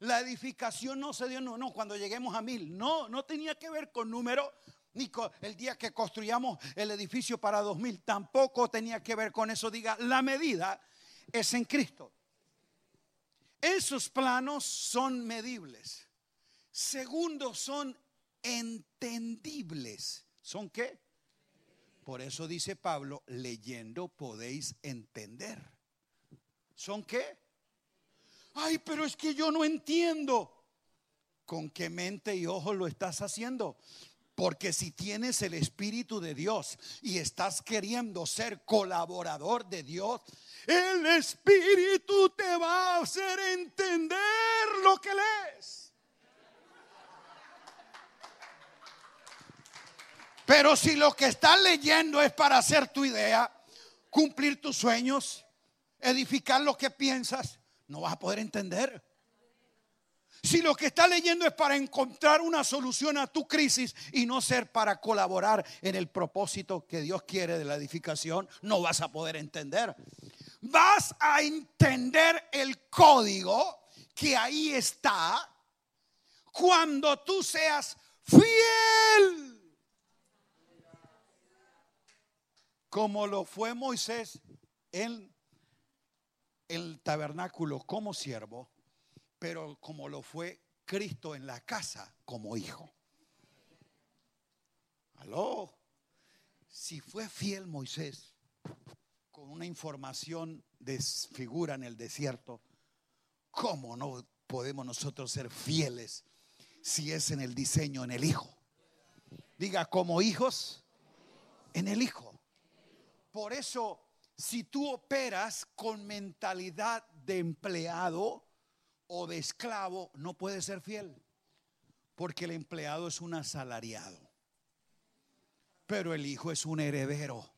Speaker 3: La edificación no se dio, no, no, cuando lleguemos a mil, no, no tenía que ver con número, ni con el día que construyamos el edificio para dos mil, tampoco tenía que ver con eso. Diga, la medida es en Cristo. Esos planos son medibles. Segundo, son entendibles. ¿Son qué? Por eso dice Pablo, leyendo podéis entender. ¿Son qué? Ay, pero es que yo no entiendo. ¿Con qué mente y ojo lo estás haciendo? Porque si tienes el Espíritu de Dios y estás queriendo ser colaborador de Dios, el Espíritu te va a hacer entender lo que lees. Pero si lo que estás leyendo es para hacer tu idea, cumplir tus sueños, edificar lo que piensas, no vas a poder entender. Si lo que estás leyendo es para encontrar una solución a tu crisis y no ser para colaborar en el propósito que Dios quiere de la edificación, no vas a poder entender. Vas a entender el código que ahí está cuando tú seas fiel como lo fue Moisés en el tabernáculo como siervo, pero como lo fue Cristo en la casa como hijo. Aló, si fue fiel Moisés con una información de figura en el desierto, ¿cómo no podemos nosotros ser fieles si es en el diseño, en el hijo? Diga, como hijos, en el hijo. Por eso, si tú operas con mentalidad de empleado o de esclavo, no puedes ser fiel. Porque el empleado es un asalariado. Pero el hijo es un heredero.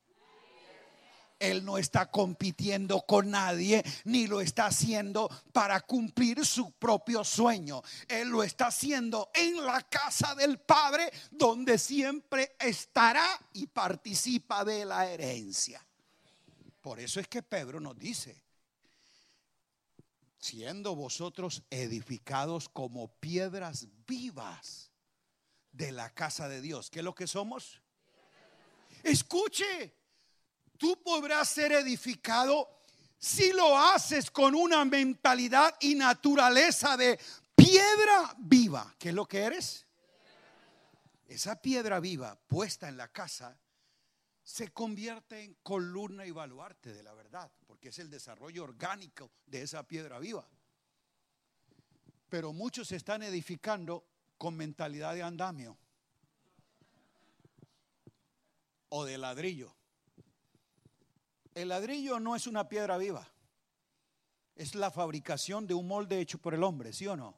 Speaker 3: Él no está compitiendo con nadie, ni lo está haciendo para cumplir su propio sueño. Él lo está haciendo en la casa del Padre, donde siempre estará y participa de la herencia. Por eso es que Pedro nos dice, siendo vosotros edificados como piedras vivas de la casa de Dios, ¿qué es lo que somos? Escuche, Tú podrás ser edificado si lo haces con una mentalidad y naturaleza de piedra viva. ¿Qué es lo que eres? esa piedra viva puesta en la casa se convierte en columna y baluarte de la verdad, porque es el desarrollo orgánico de esa piedra viva. Pero muchos se están edificando con mentalidad de andamio o de ladrillo. El ladrillo no es una piedra viva, es la fabricación de un molde hecho por el hombre, ¿sí o no?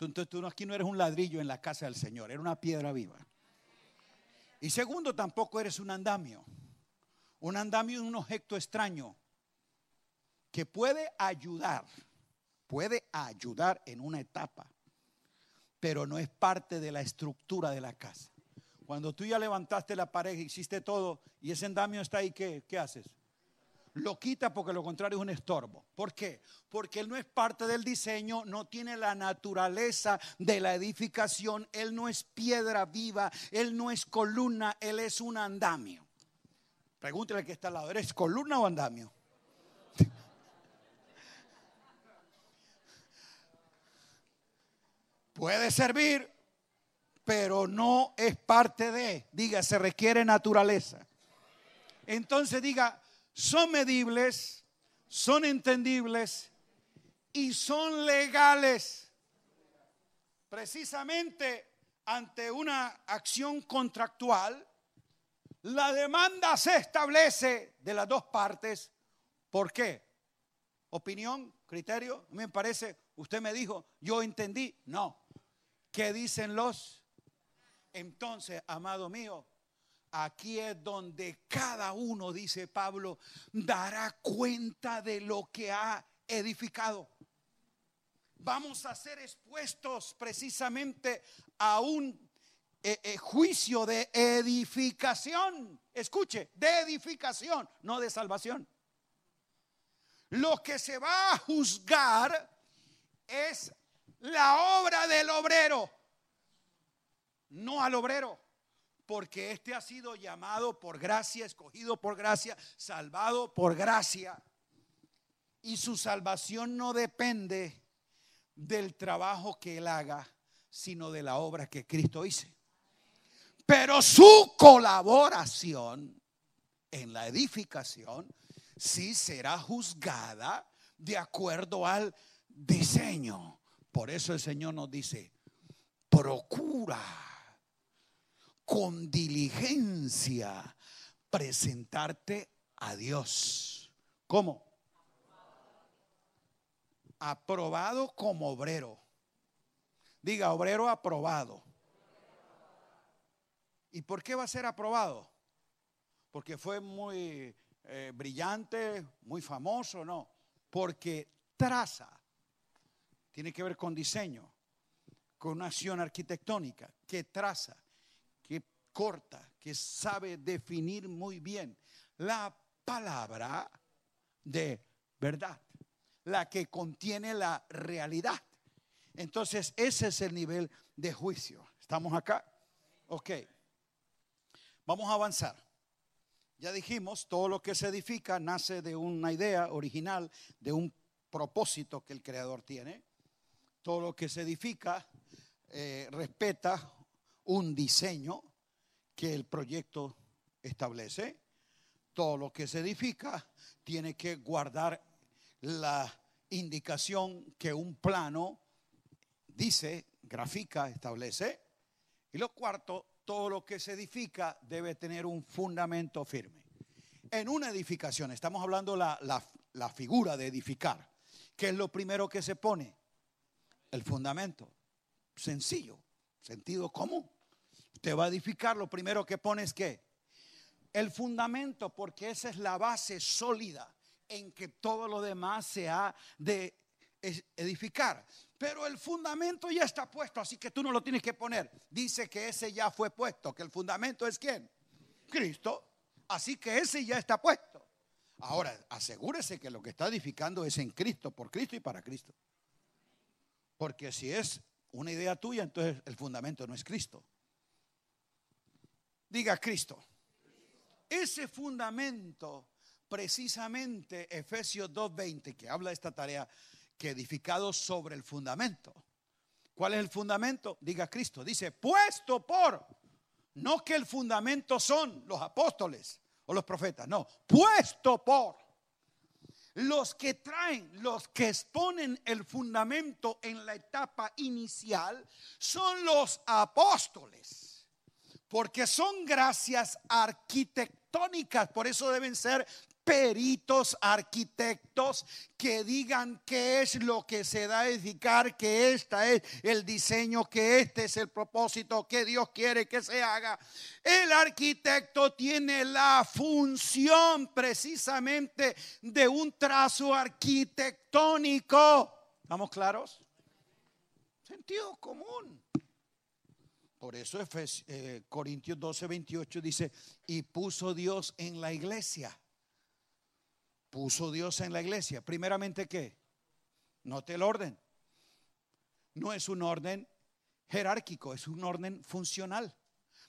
Speaker 3: Entonces tú aquí no eres un ladrillo en la casa del Señor, eres una piedra viva. Y segundo, tampoco eres un andamio. Un andamio es un objeto extraño que puede ayudar, puede ayudar en una etapa, pero no es parte de la estructura de la casa. Cuando tú ya levantaste la pared, hiciste todo y ese andamio está ahí, ¿qué, qué haces? Lo quita porque lo contrario es un estorbo. ¿Por qué? Porque él no es parte del diseño, no tiene la naturaleza de la edificación, él no es piedra viva, él no es columna, él es un andamio. Pregúntale que está al lado, ¿eres columna o andamio? Puede servir, pero no es parte de, diga, se requiere naturaleza. Entonces diga, son medibles, son entendibles y son legales. Precisamente ante una acción contractual, la demanda se establece de las dos partes. ¿Por qué? ¿Opinión? ¿Criterio? Me parece, usted me dijo, yo entendí. No. ¿Qué dicen los? Entonces, amado mío, aquí es donde cada uno, dice Pablo, dará cuenta de lo que ha edificado. Vamos a ser expuestos precisamente a un eh, eh, juicio de edificación. Escuche, de edificación, no de salvación. Lo que se va a juzgar es la obra del obrero, no al obrero, porque éste ha sido llamado por gracia, escogido por gracia, salvado por gracia. Y su salvación no depende del trabajo que él haga, sino de la obra que Cristo hizo. Pero su colaboración en la edificación sí será juzgada de acuerdo al diseño. Por eso el Señor nos dice, procura con diligencia presentarte a Dios. ¿Cómo? Aprobado como obrero. Diga, obrero aprobado. ¿Y por qué va a ser aprobado? Porque fue muy eh, brillante, muy famoso, no. Porque traza. Tiene que ver con diseño, con una acción arquitectónica que traza corta, que sabe definir muy bien la palabra de verdad, la que contiene la realidad. Entonces, ese es el nivel de juicio. ¿Estamos acá? Ok. Vamos a avanzar. Ya dijimos, todo lo que se edifica nace de una idea original, de un propósito que el creador tiene. Todo lo que se edifica eh, respeta un diseño que el proyecto establece. Todo lo que se edifica tiene que guardar la indicación que un plano dice, grafica, establece. Y lo cuarto, todo lo que se edifica debe tener un fundamento firme. En una edificación, estamos hablando la, la, la figura de edificar. ¿Qué es lo primero que se pone? El fundamento. Sencillo, sentido común te va a edificar, lo primero que pones que el fundamento, porque esa es la base sólida en que todo lo demás se ha de edificar. Pero el fundamento ya está puesto, así que tú no lo tienes que poner. Dice que ese ya fue puesto, que el fundamento es quién? Cristo. Así que ese ya está puesto. Ahora, asegúrese que lo que está edificando es en Cristo, por Cristo y para Cristo. Porque si es una idea tuya, entonces el fundamento no es Cristo. Diga Cristo. Ese fundamento, precisamente Efesios 2.20, que habla de esta tarea, que edificado sobre el fundamento. ¿Cuál es el fundamento? Diga Cristo. Dice, puesto por. No que el fundamento son los apóstoles o los profetas. No, puesto por. Los que traen, los que exponen el fundamento en la etapa inicial son los apóstoles. Porque son gracias arquitectónicas, por eso deben ser peritos, arquitectos que digan qué es lo que se da a edificar, que este es el diseño, que este es el propósito, que Dios quiere que se haga. El arquitecto tiene la función precisamente de un trazo arquitectónico. ¿Estamos claros? Sentido común. Por eso eh, Corintios 12, 28 dice, y puso Dios en la iglesia puso Dios en la iglesia? Primeramente, ¿qué? Note el orden. No es un orden jerárquico, es un orden funcional.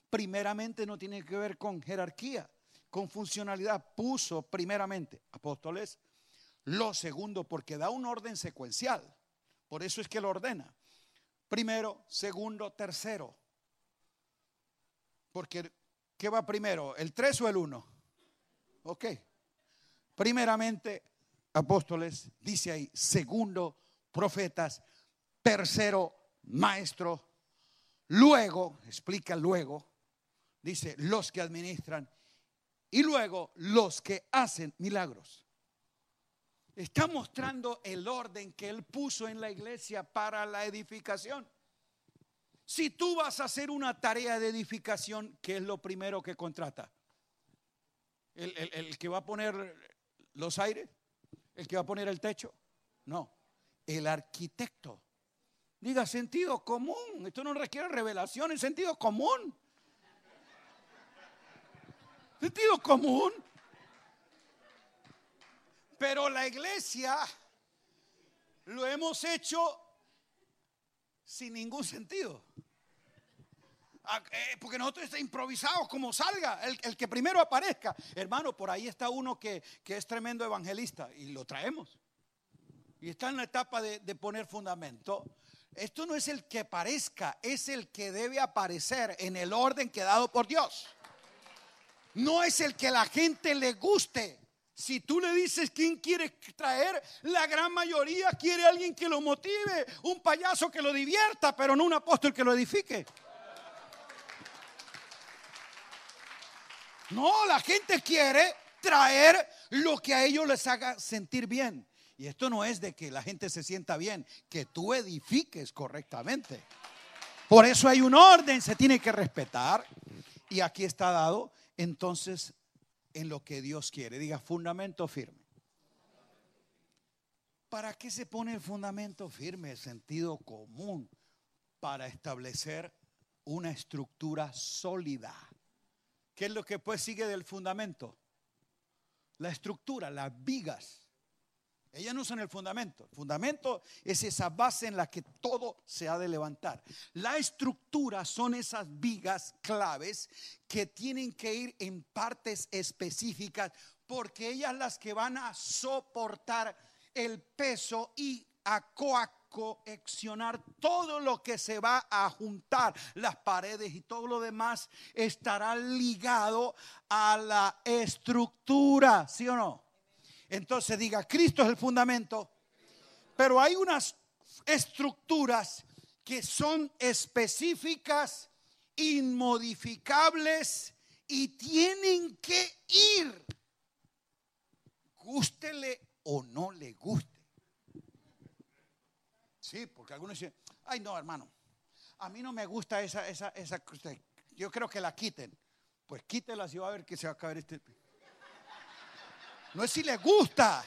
Speaker 3: Primeramente no tiene que ver con jerarquía, con funcionalidad. Puso primeramente apóstoles. Lo segundo, porque da un orden secuencial. Por eso es que lo ordena. Primero, segundo, tercero. Porque, ¿qué va primero? ¿El 3 o el 1? Ok. Primeramente, apóstoles, dice ahí, segundo, profetas, tercero, maestro, luego, explica luego, dice, los que administran, y luego los que hacen milagros. Está mostrando el orden que él puso en la iglesia para la edificación. Si tú vas a hacer una tarea de edificación, ¿qué es lo primero que contrata? El, que va a poner los aires? ¿El que va a poner el techo? No, el arquitecto. Diga sentido común. Esto no requiere revelación, es sentido común. Sentido común. Pero la iglesia lo hemos hecho sin ningún sentido. Ah, eh, porque nosotros estamos improvisados como salga, el, que primero aparezca. Hermano, por ahí está uno que, es tremendo evangelista y lo traemos. Y está en la etapa de, de poner fundamento. Esto no es el que aparezca, es el que debe aparecer en el orden que dado por Dios. No es el que la gente le guste. Si tú le dices quién quiere traer, la gran mayoría quiere alguien que lo motive, un payaso que lo divierta, pero no un apóstol que lo edifique. No, la gente quiere traer lo que a ellos les haga sentir bien. Y esto no es de que la gente se sienta bien, que tú edifiques correctamente. Por eso hay un orden, se tiene que respetar. Y aquí está dado entonces en lo que Dios quiere. Diga fundamento firme. ¿Para qué se pone el fundamento firme? Sentido común. Para establecer una estructura sólida. ¿Qué es lo que pues sigue del fundamento? La estructura, las vigas. Ellas no son el fundamento. El fundamento es esa base en la que todo se ha de levantar. La estructura son esas vigas claves que tienen que ir en partes específicas porque ellas las que van a soportar el peso y a coaccionar todo lo que se va a juntar, las paredes y todo lo demás estará ligado a la estructura, ¿sí o no? Entonces diga, Cristo es el fundamento, pero hay unas estructuras que son específicas, inmodificables y tienen que ir, gústele o no le guste. Sí, porque algunos dicen, ay no, hermano, a mí no me gusta esa, esa, esa, yo creo que la quiten. Pues quítela y va a ver que se va a caer este. No es si le gusta.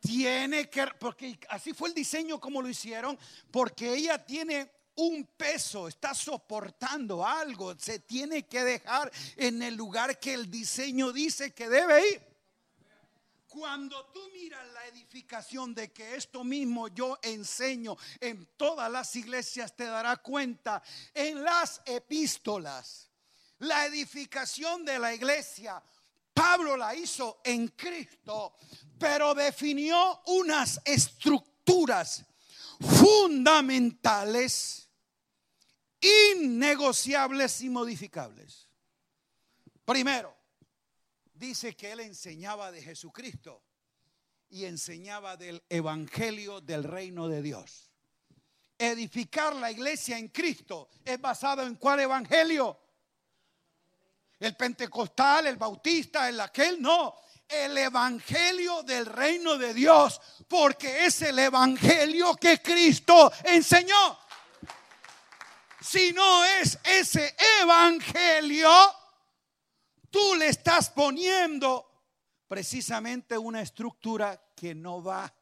Speaker 3: Tiene que, porque así fue el diseño como lo hicieron, porque ella tiene un peso, está soportando algo, se tiene que dejar en el lugar que el diseño dice que debe ir. Cuando tú miras la edificación de que esto mismo yo enseño en todas las iglesias, te dará cuenta en las epístolas. La edificación de la iglesia, Pablo la hizo en Cristo, pero definió unas estructuras fundamentales, innegociables y modificables. Primero, dice que él enseñaba de Jesucristo y enseñaba del Evangelio del reino de Dios. Edificar la iglesia en Cristo es basado en cuál Evangelio? El pentecostal, el bautista, el aquel, no. El Evangelio del reino de Dios, porque es el Evangelio que Cristo enseñó. Si no es ese Evangelio, tú le estás poniendo precisamente una estructura que no va.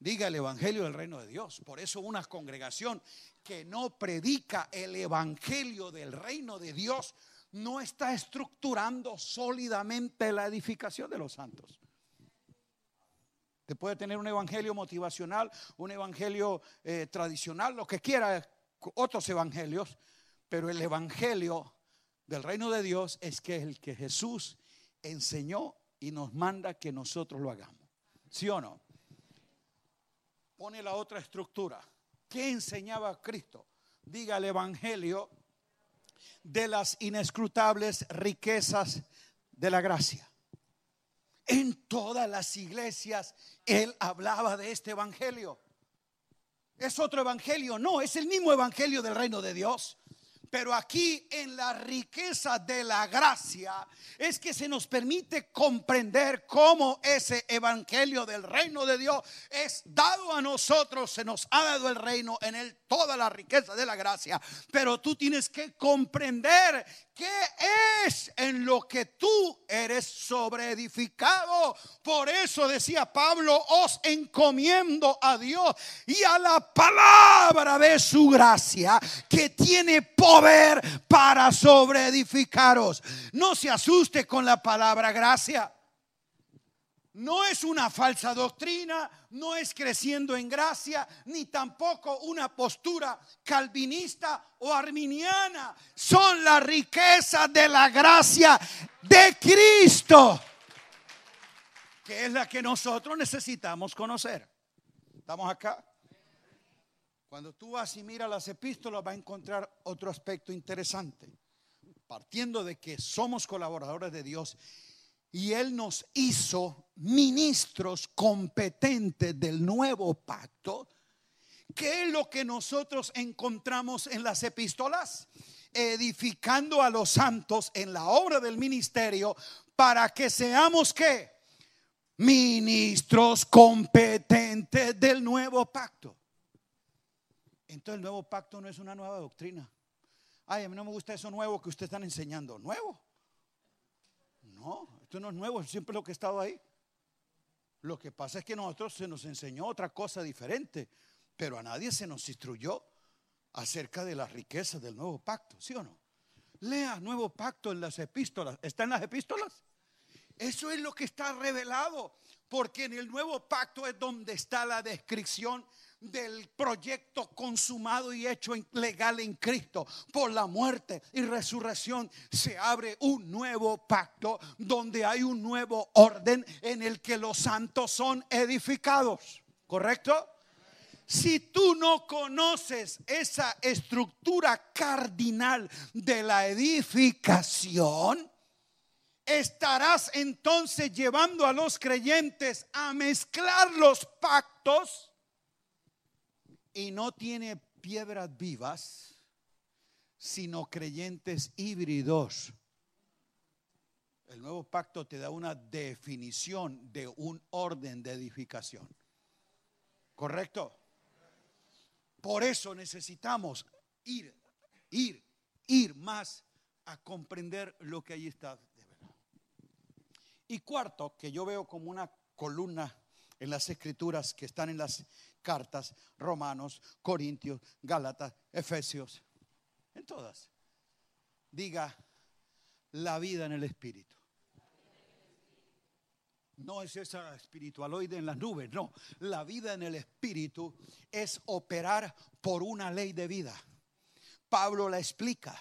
Speaker 3: Diga el Evangelio del reino de Dios. Por eso una congregación que no predica el Evangelio del reino de Dios no está estructurando sólidamente la edificación de los santos. Te puede tener un evangelio motivacional, un evangelio eh, tradicional, lo que quiera, otros evangelios, pero el evangelio del reino de Dios es que es el que Jesús enseñó y nos manda que nosotros lo hagamos. ¿Sí o no? Pone la otra estructura. ¿Qué enseñaba Cristo? Diga el evangelio de las inescrutables riquezas de la gracia. En todas las iglesias él hablaba de este evangelio. ¿Es otro evangelio? No, es el mismo evangelio del reino de Dios. Pero aquí en la riqueza de la gracia es que se nos permite comprender cómo ese evangelio del reino de Dios es dado a nosotros, se nos ha dado el reino en él toda la riqueza de la gracia. Pero tú tienes que comprender qué es en lo que tú eres sobreedificado. Por eso decía Pablo, os encomiendo a Dios y a la palabra de su gracia que tiene poder para sobreedificaros. No se asuste con la palabra gracia. No es una falsa doctrina, no es creciendo en gracia, ni tampoco una postura calvinista o arminiana. Son la riqueza de la gracia de Cristo, que es la que nosotros necesitamos conocer. ¿Estamos acá? Cuando tú vas y miras las epístolas, vas a encontrar otro aspecto interesante. Partiendo de que somos colaboradores de Dios y Él nos hizo ministros competentes del nuevo pacto. ¿Qué es lo que nosotros encontramos en las epístolas? Edificando a los santos en la obra del ministerio para que seamos que ministros competentes del nuevo pacto. Entonces el nuevo pacto no es una nueva doctrina. Ay, a mí no me gusta eso nuevo que ustedes están enseñando. Nuevo. No, esto no es nuevo, es siempre lo que ha estado ahí. Lo que pasa es que nosotros se nos enseñó otra cosa diferente, pero a nadie se nos instruyó acerca de las riquezas del nuevo pacto, ¿sí o no? Lea nuevo pacto en las epístolas. ¿Está en las epístolas? Eso es lo que está revelado, porque en el nuevo pacto es donde está la descripción del proyecto consumado y hecho legal en Cristo por la muerte y resurrección se abre un nuevo pacto donde hay un nuevo orden en el que los santos son edificados. ¿Correcto? Si tú no conoces esa estructura cardinal de la edificación, estarás entonces llevando a los creyentes a mezclar los pactos y no tiene piedras vivas, sino creyentes híbridos. El nuevo pacto te da una definición de un orden de edificación. ¿Correcto? Por eso necesitamos ir, ir, ir más a comprender lo que ahí está de verdad. Y cuarto, que yo veo como una columna en las escrituras que están en las cartas, Romanos, Corintios, Gálatas, Efesios, en todas. Diga la vida en el Espíritu. No es esa espiritualoide en las nubes, no. La vida en el Espíritu es operar por una ley de vida. Pablo la explica.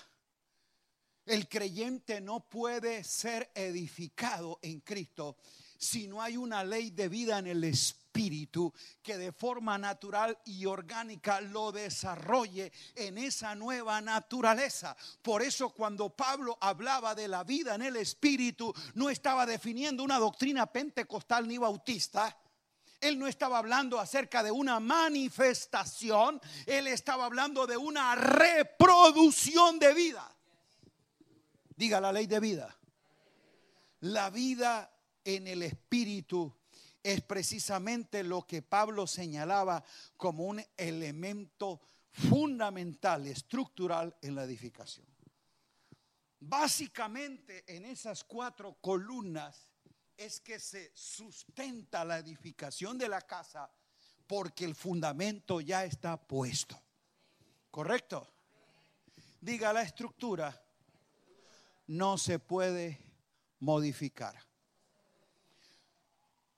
Speaker 3: El creyente no puede ser edificado en Cristo si no hay una ley de vida en el Espíritu espíritu que de forma natural y orgánica lo desarrolle en esa nueva naturaleza. Por eso cuando Pablo hablaba de la vida en el espíritu, no estaba definiendo una doctrina pentecostal ni bautista. Él no estaba hablando acerca de una manifestación, él estaba hablando de una reproducción de vida. Diga la ley de vida. La vida en el espíritu es precisamente lo que Pablo señalaba como un elemento fundamental, estructural en la edificación. Básicamente en esas cuatro columnas es que se sustenta la edificación de la casa porque el fundamento ya está puesto. ¿Correcto? Diga la estructura no se puede modificar.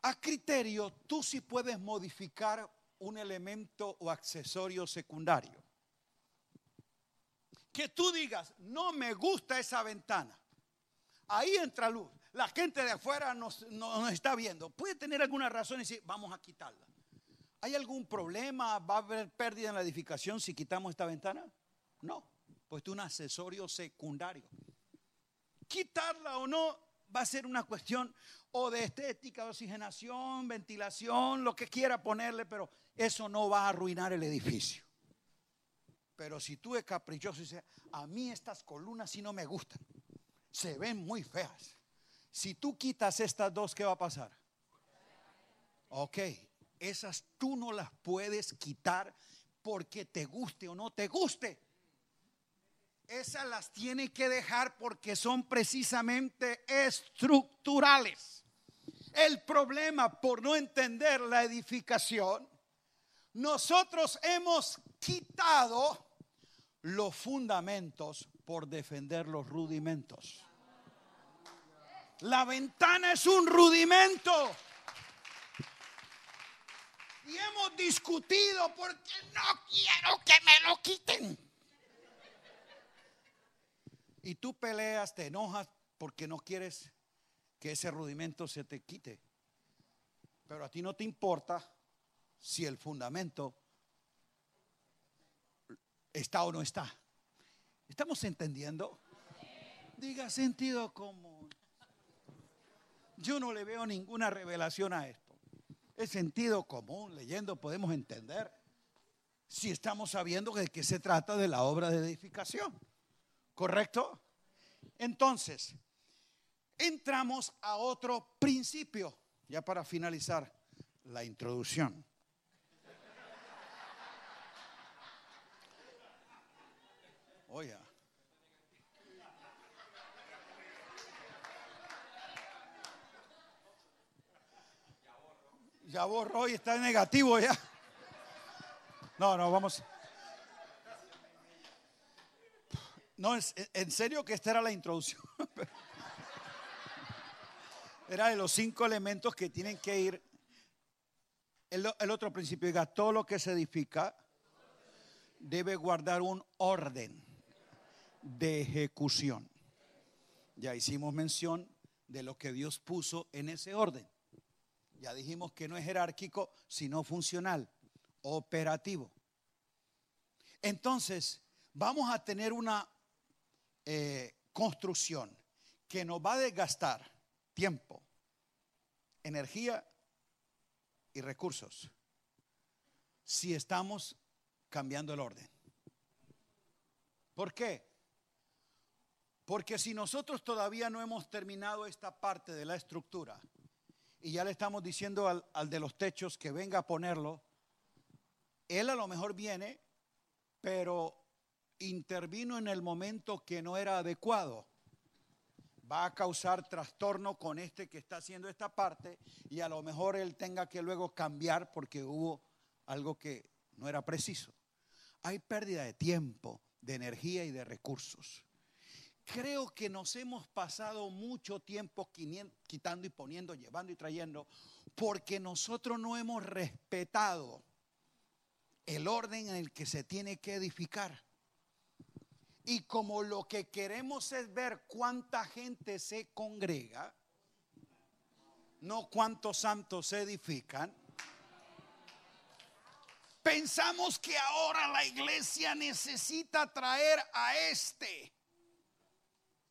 Speaker 3: A criterio, tú sí puedes modificar un elemento o accesorio secundario. Que tú digas, no me gusta esa ventana. Ahí entra luz. La gente de afuera nos, nos está viendo. Puede tener alguna razón y decir, vamos a quitarla. ¿Hay algún problema? ¿Va a haber pérdida en la edificación si quitamos esta ventana? No, pues es un accesorio secundario quitarla o no va a ser una cuestión o de estética, oxigenación, ventilación, lo que quiera ponerle, pero eso no va a arruinar el edificio. Pero si tú es caprichoso y dices, a mí estas columnas sí no me gustan, se ven muy feas. Si tú quitas estas dos, ¿qué va a pasar? Ok, esas tú no las puedes quitar porque te guste o no te guste esas las tiene que dejar porque son precisamente estructurales. El problema por no entender la edificación, nosotros hemos quitado los fundamentos por defender los rudimentos. La ventana es un rudimento. Y hemos discutido porque no quiero que me lo quiten. Y tú peleas, te enojas porque no quieres que ese rudimento se te quite. Pero a ti no te importa si el fundamento está o no está. ¿Estamos entendiendo? Diga sentido común. Yo no le veo ninguna revelación a esto. Es sentido común. Leyendo podemos entender si estamos sabiendo de qué se trata de la obra de edificación. ¿Correcto? Entonces, entramos a otro principio, ya para finalizar la introducción. Oye. Ya borró y está negativo ya. No, no, vamos. No, en serio que esta era la introducción. Era de los cinco elementos que tienen que ir. El, otro principio, diga, todo lo que se edifica debe guardar un orden de ejecución. Ya hicimos mención de lo que Dios puso en ese orden. Ya dijimos que no es jerárquico, sino funcional, operativo. Entonces, vamos a tener una eh, construcción que nos va a desgastar tiempo, energía y recursos si estamos cambiando el orden. ¿Por qué? Porque si nosotros todavía no hemos terminado esta parte de la estructura y ya le estamos diciendo al, al de los techos que venga a ponerlo, él a lo mejor viene, pero intervino en el momento que no era adecuado, va a causar trastorno con este que está haciendo esta parte y a lo mejor él tenga que luego cambiar porque hubo algo que no era preciso. Hay pérdida de tiempo, de energía y de recursos. Creo que nos hemos pasado mucho tiempo quitando y poniendo, llevando y trayendo, porque nosotros no hemos respetado el orden en el que se tiene que edificar. Y como lo que queremos es ver cuánta gente se congrega, no cuántos santos se edifican, Pensamos que ahora la iglesia necesita traer a este,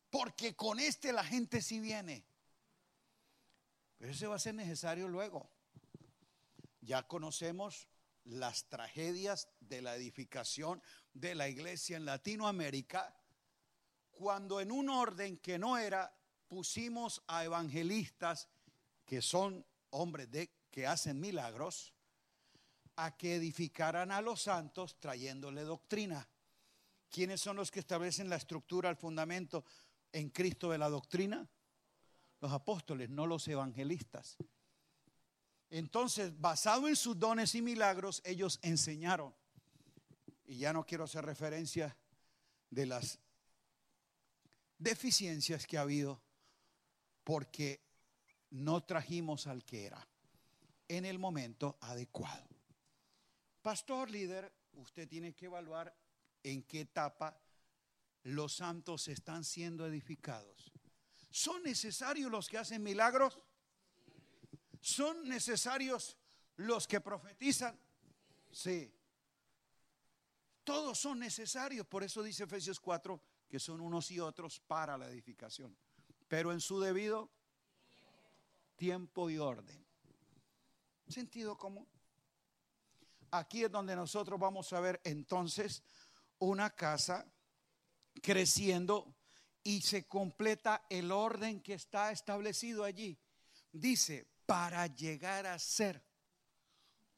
Speaker 3: porque con este la gente sí viene. Pero eso va a ser necesario luego. Ya conocemos las tragedias de la edificación de la iglesia en Latinoamérica, cuando en un orden que no era, pusimos a evangelistas que son hombres de, que hacen milagros, a que edificaran a los santos trayéndole doctrina. ¿Quiénes son los que establecen la estructura, el fundamento en Cristo de la doctrina? Los apóstoles, no los evangelistas. Entonces, basado en sus dones y milagros, ellos enseñaron. Y ya no quiero hacer referencia de las deficiencias que ha habido porque no trajimos al que era en el momento adecuado. Pastor líder, usted tiene que evaluar en qué etapa los santos están siendo edificados. ¿Son necesarios los que hacen milagros? ¿Son necesarios los que profetizan? Sí. Todos son necesarios. Por eso dice Efesios 4 que son unos y otros para la edificación. Pero en su debido tiempo y orden. ¿Sentido común? Aquí es donde nosotros vamos a ver entonces una casa creciendo y se completa el orden que está establecido allí. Dice, para llegar a ser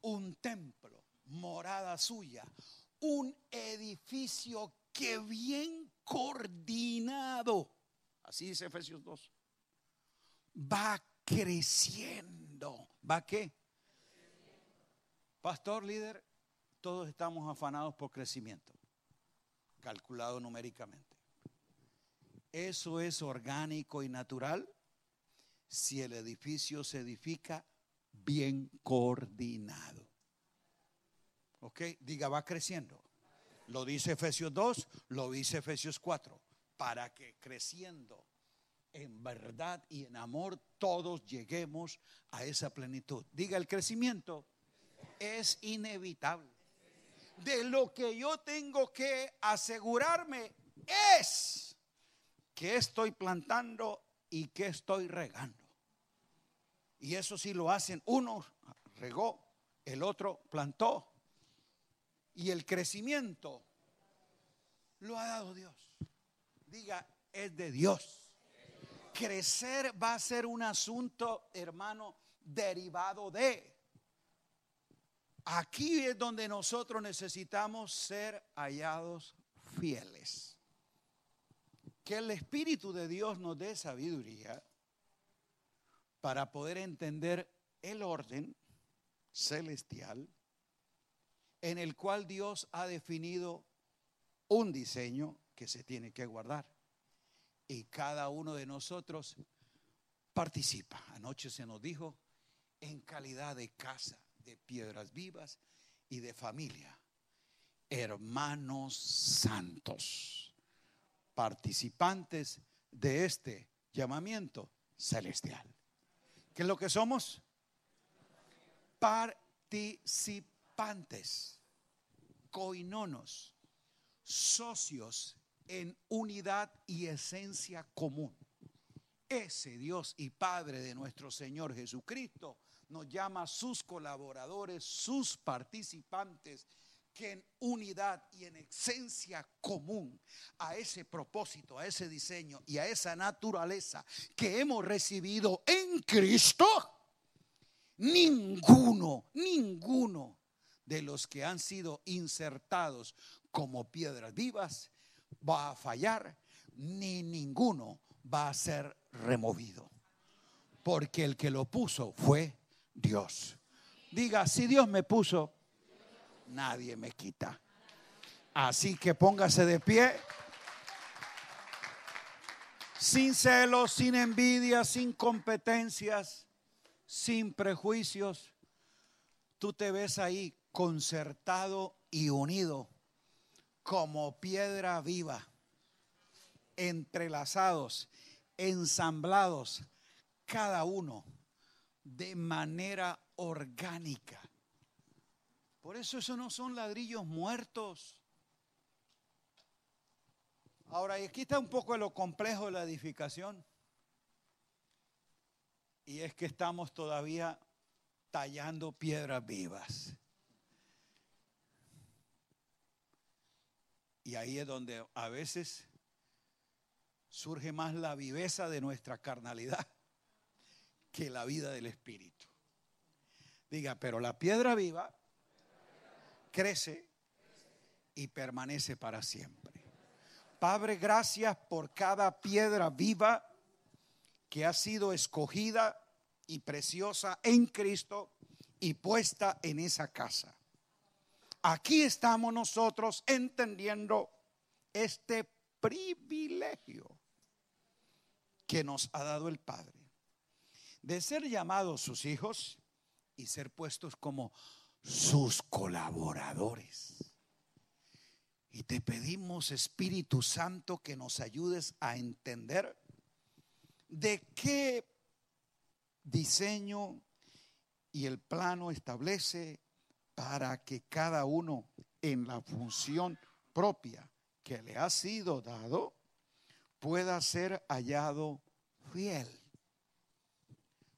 Speaker 3: un templo, morada suya, un edificio que bien coordinado, así dice Efesios 2, va creciendo. ¿Va qué? Pastor, líder, todos estamos afanados por crecimiento, calculado numéricamente. Eso es orgánico y natural si el edificio se edifica bien coordinado. ¿Ok? Diga, va creciendo. Lo dice Efesios 2, lo dice Efesios 4, para que creciendo en verdad y en amor todos lleguemos a esa plenitud. Diga, el crecimiento es inevitable. De lo que yo tengo que asegurarme es que estoy plantando y que estoy regando. Y eso sí lo hacen. Uno regó, el otro plantó. Y el crecimiento lo ha dado Dios. Diga, es de Dios. Crecer va a ser un asunto, hermano, derivado de. Aquí es donde nosotros necesitamos ser hallados fieles. Que el Espíritu de Dios nos dé sabiduría para poder entender el orden celestial en el cual Dios ha definido un diseño que se tiene que guardar. Y cada uno de nosotros participa. Anoche se nos dijo en calidad de casa, de piedras vivas y de familia. Hermanos santos, participantes de este llamamiento celestial. ¿Qué es lo que somos? Participantes, coinonos, socios en unidad y esencia común. Ese Dios y Padre de nuestro Señor Jesucristo nos llama sus colaboradores, sus participantes, que en unidad y en esencia común a ese propósito, a ese diseño y a esa naturaleza que hemos recibido en Cristo, ninguno, ninguno de los que han sido insertados como piedras vivas va a fallar, ni ninguno va a ser removido. Porque el que lo puso fue Dios. Diga, si Dios me puso, nadie me quita. Así que póngase de pie. Sin celos, sin envidia, sin competencias, sin prejuicios. Tú te ves ahí concertado y unido como piedra viva, entrelazados, ensamblados, cada uno de manera orgánica. Por eso eso no son ladrillos muertos. Ahora, y aquí está un poco lo complejo de la edificación. Y es que estamos todavía tallando piedras vivas. Y ahí es donde a veces surge más la viveza de nuestra carnalidad que la vida del Espíritu. Diga, pero la piedra viva crece y permanece para siempre. Padre, gracias por cada piedra viva que ha sido escogida y preciosa en Cristo y puesta en esa casa. Aquí estamos nosotros entendiendo este privilegio que nos ha dado el Padre de ser llamados sus hijos y ser puestos como sus colaboradores. Y te pedimos, Espíritu Santo, que nos ayudes a entender de qué diseño y el plano establece para que cada uno en la función propia que le ha sido dado pueda ser hallado fiel.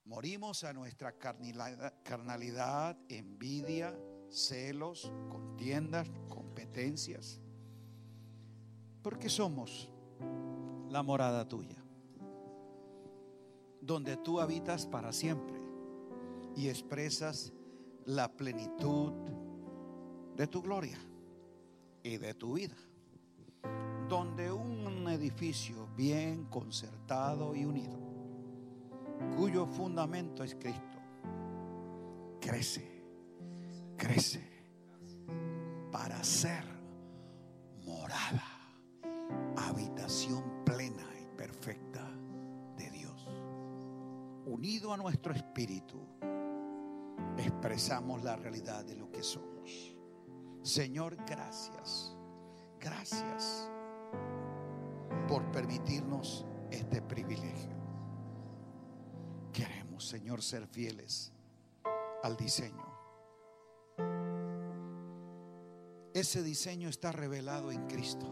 Speaker 3: Morimos a nuestra carnalidad, envidia, celos, contiendas, competencias, porque somos la morada tuya donde tú habitas para siempre y expresas la plenitud de tu gloria y de tu vida. Donde un edificio bien concertado y unido, cuyo fundamento es Cristo, crece, crece para ser morada, habitación plena y perfecta unido a nuestro espíritu, expresamos la realidad de lo que somos. Señor, gracias. Gracias por permitirnos este privilegio. Queremos, Señor, ser fieles al diseño. Ese diseño está revelado en Cristo,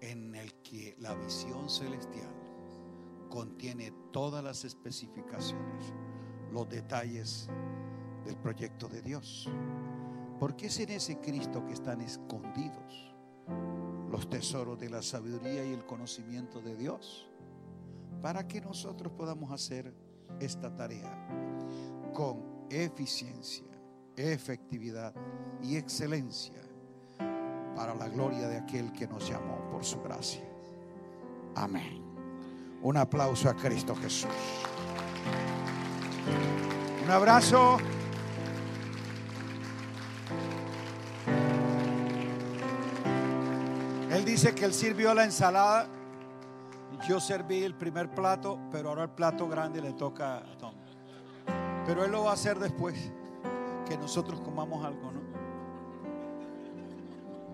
Speaker 3: en el que la visión celestial contiene todas las especificaciones, los detalles del proyecto de Dios. Porque es en ese Cristo que están escondidos los tesoros de la sabiduría y el conocimiento de Dios, para que nosotros podamos hacer esta tarea con eficiencia, efectividad y excelencia para la gloria de aquel que nos llamó por su gracia. Amén. Un aplauso a Cristo Jesús. Un abrazo. Él dice que él sirvió la ensalada. Yo serví el primer plato, pero ahora el plato grande le toca a Tom. Pero él lo va a hacer después, que nosotros comamos algo, ¿no?